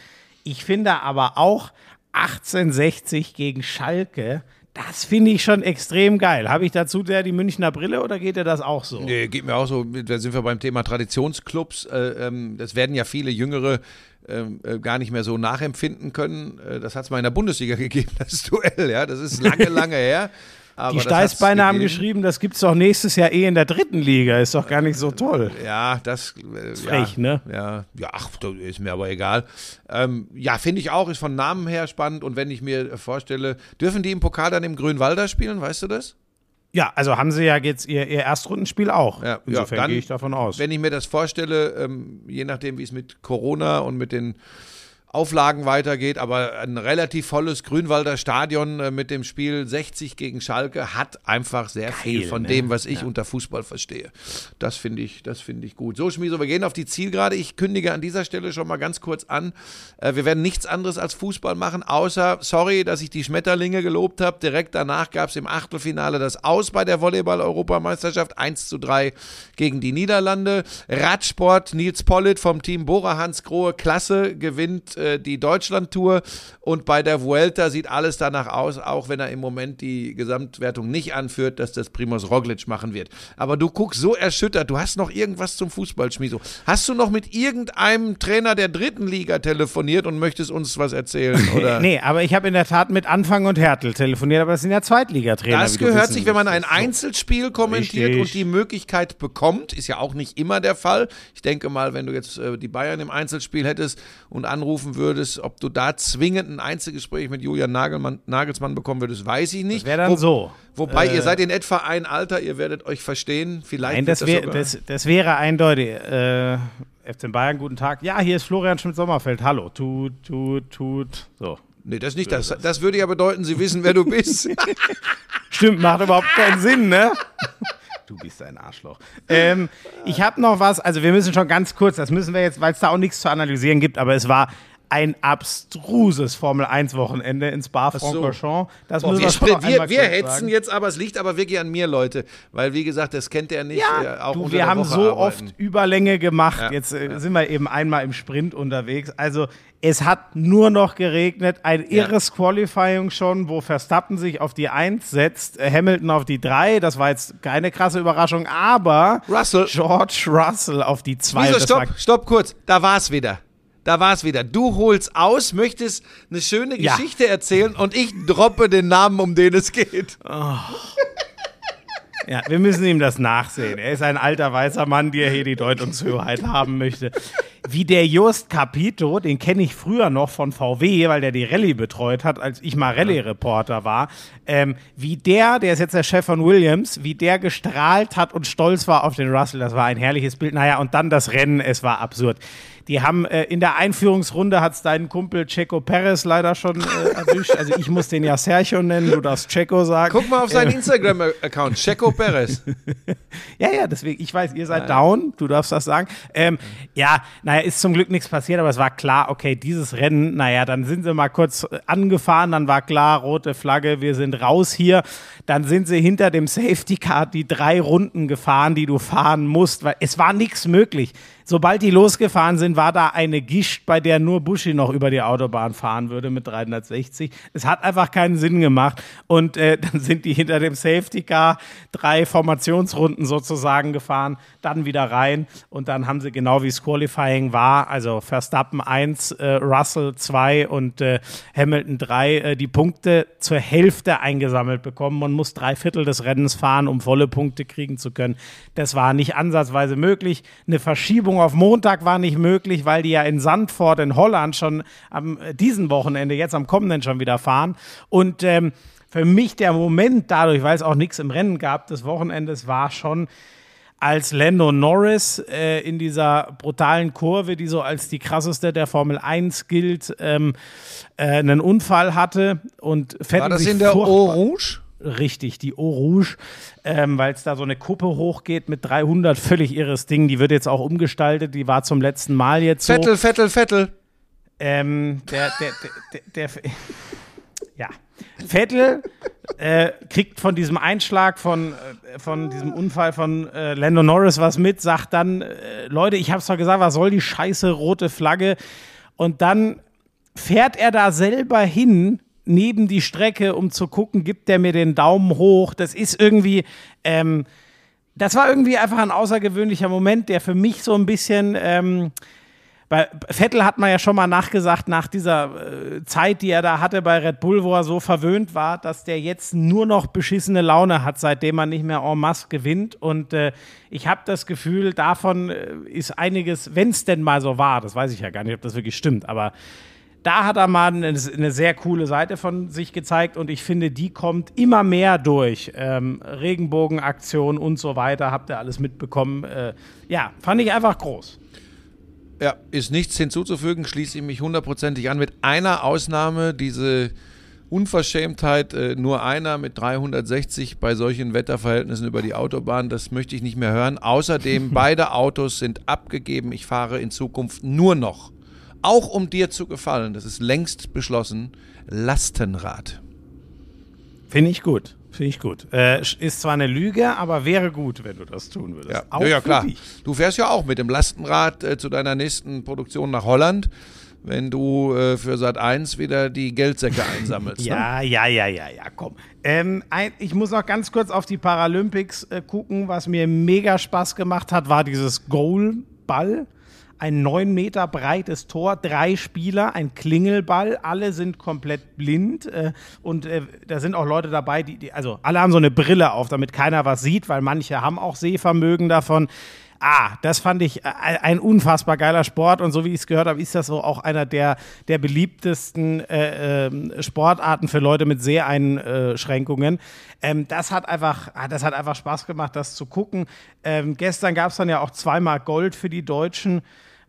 Speaker 2: Ich finde aber auch 1860 gegen Schalke, das finde ich schon extrem geil. Habe ich dazu der die Münchner Brille oder geht dir das auch so?
Speaker 1: Nee, geht mir auch so, da sind wir beim Thema Traditionsclubs. Äh, ähm, das werden ja viele Jüngere ähm, äh, gar nicht mehr so nachempfinden können. Äh, das hat es mal in der Bundesliga gegeben, das Duell, ja. Das ist lange, lange her. Aber
Speaker 2: Die Steißbeine haben geschrieben, das gibt es doch nächstes Jahr eh in der dritten Liga. Ist doch gar nicht so toll.
Speaker 1: Ja, das äh,
Speaker 2: frech,
Speaker 1: ja,
Speaker 2: ne?
Speaker 1: Ja, ja, ach, ist mir aber egal. Ähm, ja, finde ich auch, ist von Namen her spannend. Und wenn ich mir vorstelle, dürfen die im Pokal dann im Grünwalder spielen, weißt du das?
Speaker 2: Ja, also haben sie ja jetzt ihr, ihr Erstrundenspiel auch.
Speaker 1: Ja,
Speaker 2: Insofern
Speaker 1: ja,
Speaker 2: gehe ich davon aus.
Speaker 1: Wenn ich mir das vorstelle, ähm, je nachdem, wie es mit Corona und mit den Auflagen weitergeht, aber ein relativ volles Grünwalder Stadion äh, mit dem Spiel 60 gegen Schalke hat einfach sehr viel von
Speaker 2: ne?
Speaker 1: dem, was ich unter Fußball verstehe. Das finde ich, das finde ich gut. So, Schmieso, wir gehen auf die Zielgerade. Ich kündige an dieser Stelle schon mal ganz kurz an. Äh, wir werden nichts anderes als Fußball machen, außer, sorry, dass ich die Schmetterlinge gelobt habe. Direkt danach gab es im Achtelfinale das Aus bei der Volleyball-Europameisterschaft 1 zu 3 gegen die Niederlande. Radsport, Nils Pollitt vom Team Bora Hans Grohe, Klasse, gewinnt äh, die Deutschland-Tour. Und bei der Vuelta sieht alles danach aus, auch wenn er im Moment die Gesamtwertung nicht anführt, dass das Primoz Roglic machen wird. Aber du guckst so erschüttert, du hast noch irgendwas zum Fußball, Schmieso. Hast du noch mit irgendeinem Trainer der dritten Liga telefoniert und möchtest uns was erzählen? Oder?
Speaker 2: nee, aber ich habe in der Tat mit Anfang und Hertel telefoniert, aber das sind ja Zweitligatrainer.
Speaker 1: Das gehört
Speaker 2: wissen
Speaker 1: sich, wenn man ein. Einzelspiel kommentiert
Speaker 2: Richtig.
Speaker 1: und die Möglichkeit bekommt, ist ja auch nicht immer der Fall. Ich denke mal, wenn du jetzt äh, die Bayern im Einzelspiel hättest und anrufen würdest, ob du da zwingend ein Einzelgespräch mit Julian Nagelmann, Nagelsmann bekommen würdest, weiß ich nicht.
Speaker 2: Das wäre dann
Speaker 1: Wo-
Speaker 2: so.
Speaker 1: Wobei,
Speaker 2: Äh,
Speaker 1: ihr seid in etwa ein Alter, ihr werdet euch verstehen. Vielleicht
Speaker 2: Nein,
Speaker 1: wird
Speaker 2: das, wär, das, das wäre eindeutig. Äh, FC Bayern, guten Tag. Ja, hier ist Florian Schmidt-Sommerfeld. Hallo. Tut, tut, tut. So.
Speaker 1: Nee, das nicht. Das, das würde ja bedeuten, sie wissen, wer du bist.
Speaker 2: Stimmt, macht überhaupt keinen Sinn, ne? du bist ein Arschloch. Ähm, ich habe noch was, also wir müssen schon ganz kurz, das müssen wir jetzt, weil es da auch nichts zu analysieren gibt, aber es war ein abstruses Formel-1-Wochenende in Spa-Francorchamps. Das
Speaker 1: Boah,
Speaker 2: müssen
Speaker 1: wir
Speaker 2: wir schon
Speaker 1: wir,
Speaker 2: einmal
Speaker 1: wir
Speaker 2: kurz
Speaker 1: hetzen
Speaker 2: sagen.
Speaker 1: jetzt, aber es liegt aber wirklich an mir, Leute. Weil, wie gesagt, das kennt er nicht.
Speaker 2: Ja,
Speaker 1: äh, auch
Speaker 2: du, wir haben
Speaker 1: Woche
Speaker 2: so
Speaker 1: arbeiten.
Speaker 2: oft Überlänge gemacht.
Speaker 1: Ja,
Speaker 2: Jetzt äh, sind wir eben einmal im Sprint unterwegs. Also es hat nur noch geregnet. Ein irres Qualifying schon, wo Verstappen sich auf die 1 setzt, äh, Hamilton auf die 3. Das war jetzt keine krasse Überraschung, aber
Speaker 1: Russell.
Speaker 2: George Russell auf die 2.
Speaker 1: Wieso, stopp, stopp kurz. Da war es wieder. Da war es wieder. Du holst aus, möchtest eine schöne
Speaker 2: Ja.
Speaker 1: Geschichte erzählen und ich droppe den Namen, um den es geht.
Speaker 2: Ja, wir müssen ihm das nachsehen. Er ist ein alter weißer Mann, der hier die Deutungshoheit haben möchte. Wie der Just Capito, den kenne ich früher noch von VW, weil der die Rallye betreut hat, als ich mal Rallye-Reporter war. Ähm, wie der, der ist jetzt der Chef von Williams, wie der gestrahlt hat und stolz war auf den Russell, das war ein herrliches Bild. Naja, und dann das Rennen, es war absurd. Die haben äh, in der Einführungsrunde hat es deinen Kumpel Checo Perez leider schon äh, erwischt. Also ich muss den ja Sergio nennen, du darfst Checo sagen.
Speaker 1: Guck mal auf seinen Instagram-Account, Checo Perez.
Speaker 2: Ja, ja, deswegen, ich weiß, ihr seid down, du darfst das sagen. Ähm, ja, naja, ist zum Glück nichts passiert, aber es war klar, okay, dieses Rennen, naja, dann sind sie mal kurz äh, angefahren, dann war klar, rote Flagge, wir sind raus hier. Dann sind sie hinter dem Safety Car die drei Runden gefahren, die du fahren musst, weil es war nichts möglich. Sobald die losgefahren sind, war da eine Gischt, bei der nur Buschi noch über die Autobahn fahren würde mit 360. Es hat einfach keinen Sinn gemacht. Und äh, dann sind die hinter dem Safety Car drei Formationsrunden sozusagen gefahren, dann wieder rein. Und dann haben sie genau wie es Qualifying war, also Verstappen 1, äh, Russell 2 und äh, Hamilton 3, äh, die Punkte zur Hälfte eingesammelt bekommen. Man muss drei Viertel des Rennens fahren, um volle Punkte kriegen zu können. Das war nicht ansatzweise möglich. Eine Verschiebung auf Montag war nicht möglich, weil die ja in Sandford in Holland schon am äh, diesen Wochenende, jetzt am kommenden schon wieder fahren. Und ähm, für mich der Moment dadurch, weil es auch nichts im Rennen gab des Wochenendes, war schon als Lando Norris äh, in dieser brutalen Kurve, die so als die krasseste der Formel 1 gilt, ähm, äh, einen Unfall hatte und Vettel
Speaker 1: War das in der Rouge?
Speaker 2: Richtig, die Eau Rouge, ähm, weil es da so eine Kuppe hochgeht mit 300, völlig irres Ding. Die wird jetzt auch umgestaltet, die war zum letzten Mal jetzt so.
Speaker 1: Vettel, Vettel, Vettel.
Speaker 2: Ähm, der, der, der, der, der, ja. Vettel äh, kriegt von diesem Einschlag, von, äh, von diesem Unfall von äh, Lando Norris was mit, sagt dann, äh, Leute, ich hab's doch gesagt, was soll die scheiße rote Flagge? Und dann fährt er da selber hin, neben die Strecke, um zu gucken, gibt der mir den Daumen hoch. Das ist irgendwie, ähm, das war irgendwie einfach ein außergewöhnlicher Moment, der für mich so ein bisschen, ähm, bei Vettel hat man ja schon mal nachgesagt, nach dieser äh, Zeit, die er da hatte bei Red Bull, wo er so verwöhnt war, dass der jetzt nur noch beschissene Laune hat, seitdem er nicht mehr en masse gewinnt. Und äh, ich habe das Gefühl, davon äh, ist einiges, wenn es denn mal so war, das weiß ich ja gar nicht, ob das wirklich stimmt, aber da hat er mal eine, eine sehr coole Seite von sich gezeigt und ich finde, die kommt immer mehr durch. Ähm, Regenbogenaktion und so weiter, habt ihr alles mitbekommen. Äh, ja, fand ich einfach groß.
Speaker 1: Ja, ist nichts hinzuzufügen, schließe ich mich hundertprozentig an. Mit einer Ausnahme, diese Unverschämtheit, äh, nur einer mit 360 bei solchen Wetterverhältnissen über die Autobahn, das möchte ich nicht mehr hören. Außerdem, beide Autos sind abgegeben. Ich fahre in Zukunft nur noch, auch um dir zu gefallen, das ist längst beschlossen, Lastenrad.
Speaker 2: Finde ich gut. Finde ich gut. Äh, ist zwar eine Lüge, aber wäre gut, wenn du das tun würdest.
Speaker 1: Ja,
Speaker 2: Auch
Speaker 1: ja, klar.
Speaker 2: dich.
Speaker 1: Du fährst ja auch mit dem Lastenrad äh, zu deiner nächsten Produktion nach Holland, wenn du äh, für Sat 1 wieder die Geldsäcke einsammelst. Ne?
Speaker 2: Ja, ja, ja, ja, ja, komm. Ähm, ein, ich muss noch ganz kurz auf die Paralympics äh, gucken. Was mir mega Spaß gemacht hat, war dieses Goalball. Ein neun Meter breites Tor, drei Spieler, ein Klingelball, alle sind komplett blind äh, und äh, da sind auch Leute dabei, die, die, also alle haben so eine Brille auf, damit keiner was sieht, weil manche haben auch Sehvermögen davon. Ah, das fand ich äh, ein unfassbar geiler Sport und so wie ich es gehört habe, ist das so auch einer der, der beliebtesten äh, ähm, Sportarten für Leute mit Seheinschränkungen. Ähm, das, hat einfach, ah, das hat einfach Spaß gemacht, das zu gucken. Ähm, gestern gab es dann ja auch zweimal Gold für die Deutschen.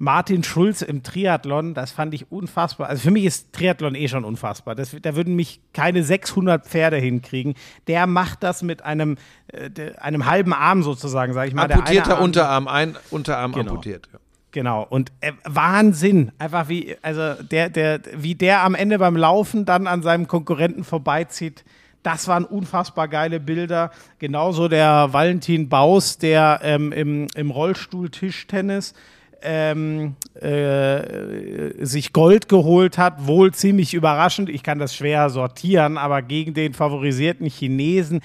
Speaker 2: Martin Schulz im Triathlon, das fand ich unfassbar. Also für mich ist Triathlon eh schon unfassbar. Das, da würden mich keine 600 Pferde hinkriegen. Der macht das mit einem, äh, einem halben Arm sozusagen, sage ich mal.
Speaker 1: Amputierter
Speaker 2: Arm-
Speaker 1: Unterarm, ein Unterarm
Speaker 2: Genau.
Speaker 1: amputiert. Ja.
Speaker 2: Genau, und äh, Wahnsinn. Einfach wie, also der, der, wie der am Ende beim Laufen dann an seinem Konkurrenten vorbeizieht. Das waren unfassbar geile Bilder. Genauso der Valentin Baus, der ähm, im, im Rollstuhl Tischtennis ähm, äh, sich Gold geholt hat, wohl ziemlich überraschend. Ich kann das schwer sortieren, aber gegen den favorisierten Chinesen.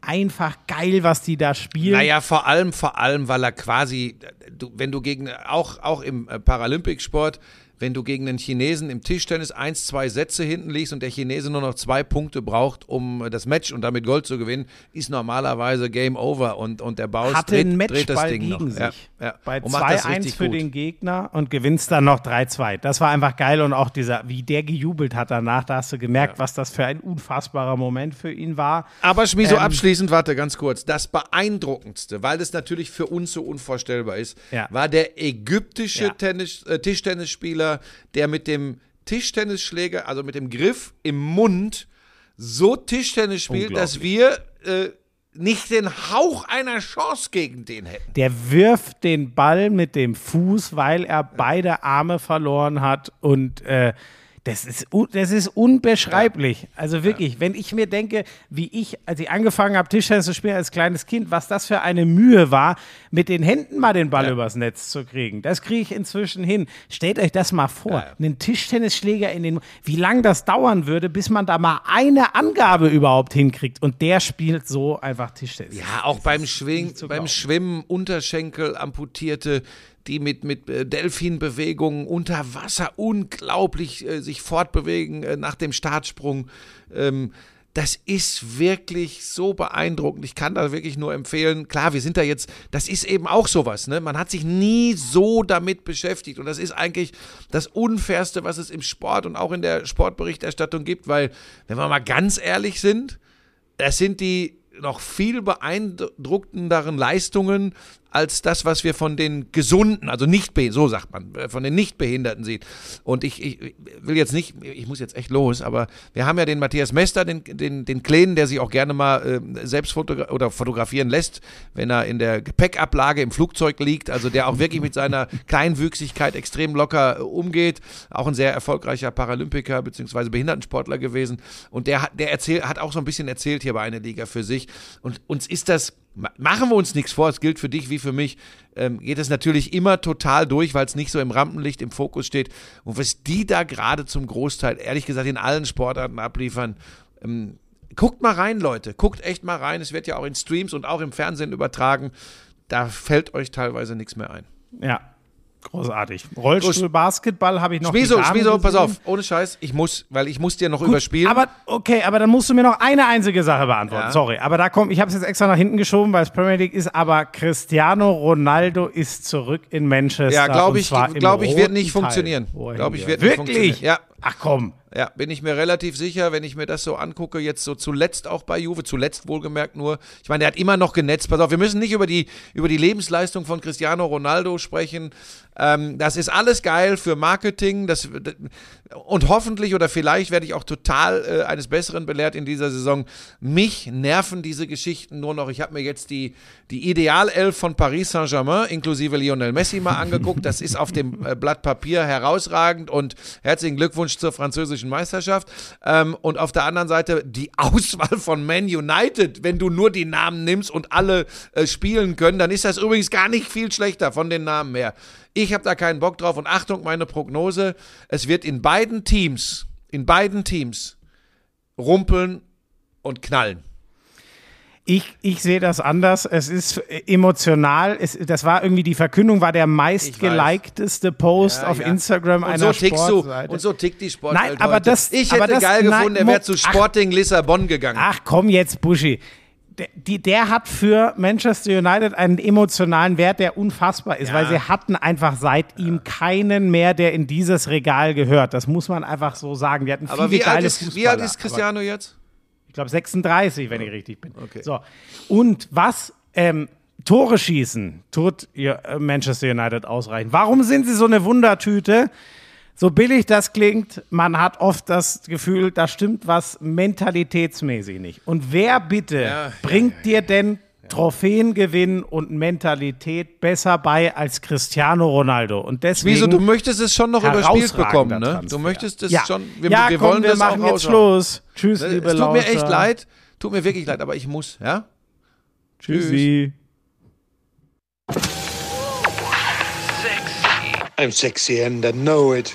Speaker 2: Einfach geil, was die da spielen.
Speaker 1: Naja, vor allem, vor allem, weil er quasi, du, wenn du gegen, auch, auch im äh, Paralympicsport, wenn du gegen einen Chinesen im Tischtennis eins, zwei Sätze hinten liegst und der Chinese nur noch zwei Punkte braucht, um äh, das Match und damit Gold zu gewinnen, ist normalerweise Game Over und, und der Baus
Speaker 2: hatte
Speaker 1: dreht,
Speaker 2: einen
Speaker 1: dreht das
Speaker 2: Matchball
Speaker 1: Ding
Speaker 2: gegen
Speaker 1: noch.
Speaker 2: sich.
Speaker 1: Ja, ja.
Speaker 2: Bei
Speaker 1: Und macht das
Speaker 2: 2-1
Speaker 1: richtig
Speaker 2: für
Speaker 1: gut.
Speaker 2: den Gegner und gewinnst dann noch 3-2. Das war einfach geil und auch dieser, wie der gejubelt hat danach, da hast du gemerkt, was das für ein unfassbarer Moment für ihn war.
Speaker 1: Aber Schmiso,
Speaker 2: Ähm,
Speaker 1: abschließend, warte ganz kurz. Das Beeindruckendste, weil das natürlich für uns so unvorstellbar ist,
Speaker 2: Ja.
Speaker 1: war der ägyptische
Speaker 2: Ja.
Speaker 1: Tennis, äh, Tischtennisspieler, der mit dem Tischtennisschläger, also mit dem Griff im Mund, so Tischtennis spielt, dass wir äh, nicht den Hauch einer Chance gegen den hätten.
Speaker 2: Der wirft den Ball mit dem Fuß, weil er beide Arme verloren hat und äh, das ist, das ist unbeschreiblich. Also wirklich, wenn ich mir denke, wie ich, als ich angefangen habe, Tischtennis zu spielen als kleines Kind, was das für eine Mühe war, mit den Händen mal den Ball übers Netz zu kriegen. Das kriege ich inzwischen hin. Stellt euch das mal vor, einen Tischtennisschläger in den, wie lange das dauern würde, bis man da mal eine Angabe überhaupt hinkriegt. Und der spielt so einfach Tischtennis.
Speaker 1: Ja, auch beim, Schwing, beim. Schwimmen Unterschenkel amputierte, die mit, mit äh, Delfinbewegungen unter Wasser unglaublich äh, sich fortbewegen äh, nach dem Startsprung. Ähm, das ist wirklich so beeindruckend. Ich kann da wirklich nur empfehlen. Klar, wir sind da jetzt, das ist eben auch sowas, ne? Man hat sich nie so damit beschäftigt. Und das ist eigentlich das Unfairste, was es im Sport und auch in der Sportberichterstattung gibt, weil, wenn wir mal ganz ehrlich sind, das sind die noch viel beeindruckenderen Leistungen als das, was wir von den Gesunden, also nicht so sagt man, äh, von den Nichtbehinderten sieht. Und ich, ich will jetzt nicht, ich muss jetzt echt los, aber wir haben ja den Matthias Mester, den, den, den Kleinen, der sich auch gerne mal äh, selbst fotogra oder fotografieren lässt, wenn er in der Gepäckablage im Flugzeug liegt, also der auch wirklich mit seiner Kleinwüchsigkeit extrem locker äh, umgeht, auch ein sehr erfolgreicher Paralympiker bzw. Behindertensportler gewesen. Und der hat, der erzählt, hat auch so ein bisschen erzählt hier bei einer Liga für sich. Und uns ist das, machen wir uns nichts vor, es gilt für dich wie für mich, ähm, geht es natürlich immer total durch, weil es nicht so im Rampenlicht im Fokus steht. Und was die da gerade zum Großteil, ehrlich gesagt, in allen Sportarten abliefern, ähm, guckt mal rein, Leute. Guckt echt mal rein. Es wird ja auch in Streams und auch im Fernsehen übertragen. Da fällt euch teilweise nichts mehr ein.
Speaker 2: Ja, großartig. Rollstuhl, Basketball habe ich noch.
Speaker 1: Schmieso, Schmieso, pass auf, ohne Scheiß, ich muss, weil ich muss dir noch überspielen.
Speaker 2: Aber okay, aber dann musst du mir noch eine einzige Sache beantworten.
Speaker 1: Ja.
Speaker 2: Sorry, aber da kommt, ich habe es jetzt extra nach hinten geschoben, weil es Premier League ist. Aber Cristiano Ronaldo ist zurück in Manchester.
Speaker 1: ja, glaube ich, glaube ich, wird nicht
Speaker 2: Teil,
Speaker 1: funktionieren.
Speaker 2: er
Speaker 1: Glaube ich, wird nicht
Speaker 2: Wirklich?
Speaker 1: funktionieren. Ja,
Speaker 2: Ach komm.
Speaker 1: Ja, bin ich mir relativ sicher, wenn ich mir das so angucke, jetzt so zuletzt auch bei Juve, zuletzt wohlgemerkt nur. Ich meine, der hat immer noch genetzt. Pass auf, wir müssen nicht über die, über die Lebensleistung von Cristiano Ronaldo sprechen. Ähm, das ist alles geil für Marketing. Das, und hoffentlich oder vielleicht werde ich auch total äh, eines Besseren belehrt in dieser Saison. Mich nerven diese Geschichten nur noch. Ich habe mir jetzt die, die Idealelf von Paris Saint-Germain inklusive Lionel Messi mal angeguckt. Das ist auf dem äh, Blatt Papier herausragend und herzlichen Glückwunsch zur französischen Meisterschaft. Ähm, und auf der anderen Seite die Auswahl von Man United. Wenn du nur die Namen nimmst und alle äh, spielen können, dann ist das übrigens gar nicht viel schlechter von den Namen her. Ich habe da keinen Bock drauf und Achtung, meine Prognose, es wird in beiden Teams, in beiden Teams rumpeln und knallen.
Speaker 2: Ich, ich sehe das anders. Es ist emotional. Es, das war irgendwie die Verkündung, war der meistgelikedeste Post
Speaker 1: Ja,
Speaker 2: auf
Speaker 1: ja.
Speaker 2: Instagram
Speaker 1: Und
Speaker 2: einer
Speaker 1: so
Speaker 2: Sportseite.
Speaker 1: du und so tickt die Sport
Speaker 2: Nein,
Speaker 1: halt
Speaker 2: aber
Speaker 1: heute.
Speaker 2: das-
Speaker 1: ich
Speaker 2: aber
Speaker 1: hätte
Speaker 2: das-
Speaker 1: geil
Speaker 2: nein,
Speaker 1: gefunden, er wäre zu
Speaker 2: ach.
Speaker 1: Sporting Lissabon gegangen.
Speaker 2: Ach komm jetzt, Buschi. Der, die, der hat für Manchester United einen emotionalen Wert, der unfassbar ist,
Speaker 1: Ja.
Speaker 2: weil sie hatten einfach seit ihm keinen mehr, der in dieses Regal gehört. Das muss man einfach so sagen. Die hatten
Speaker 1: aber
Speaker 2: viele
Speaker 1: wie alt, ist, wie alt ist
Speaker 2: aber-
Speaker 1: Cristiano jetzt?
Speaker 2: Ich glaube 36, wenn ich richtig bin.
Speaker 1: Okay.
Speaker 2: So. Und was, ähm, Tore schießen tut Manchester United ausreichend. Warum sind sie so eine Wundertüte? So billig das klingt, man hat oft das Gefühl, da stimmt was mentalitätsmäßig nicht. Und wer bitte
Speaker 1: Ja,
Speaker 2: bringt dir denn Trophäengewinn und Mentalität besser bei als Cristiano Ronaldo? Und deswegen
Speaker 1: Wieso, du möchtest es schon noch überspielt bekommen, ne? Du möchtest es
Speaker 2: ja.
Speaker 1: schon, wir,
Speaker 2: ja,
Speaker 1: wir
Speaker 2: komm,
Speaker 1: wollen
Speaker 2: wir
Speaker 1: das
Speaker 2: machen
Speaker 1: auch
Speaker 2: jetzt. Schluss. Tschüss,
Speaker 1: Es
Speaker 2: liebe
Speaker 1: tut mir echt leid, tut mir wirklich leid, aber ich muss, ja?
Speaker 2: Tschüssi.
Speaker 5: I'm sexy and I know it.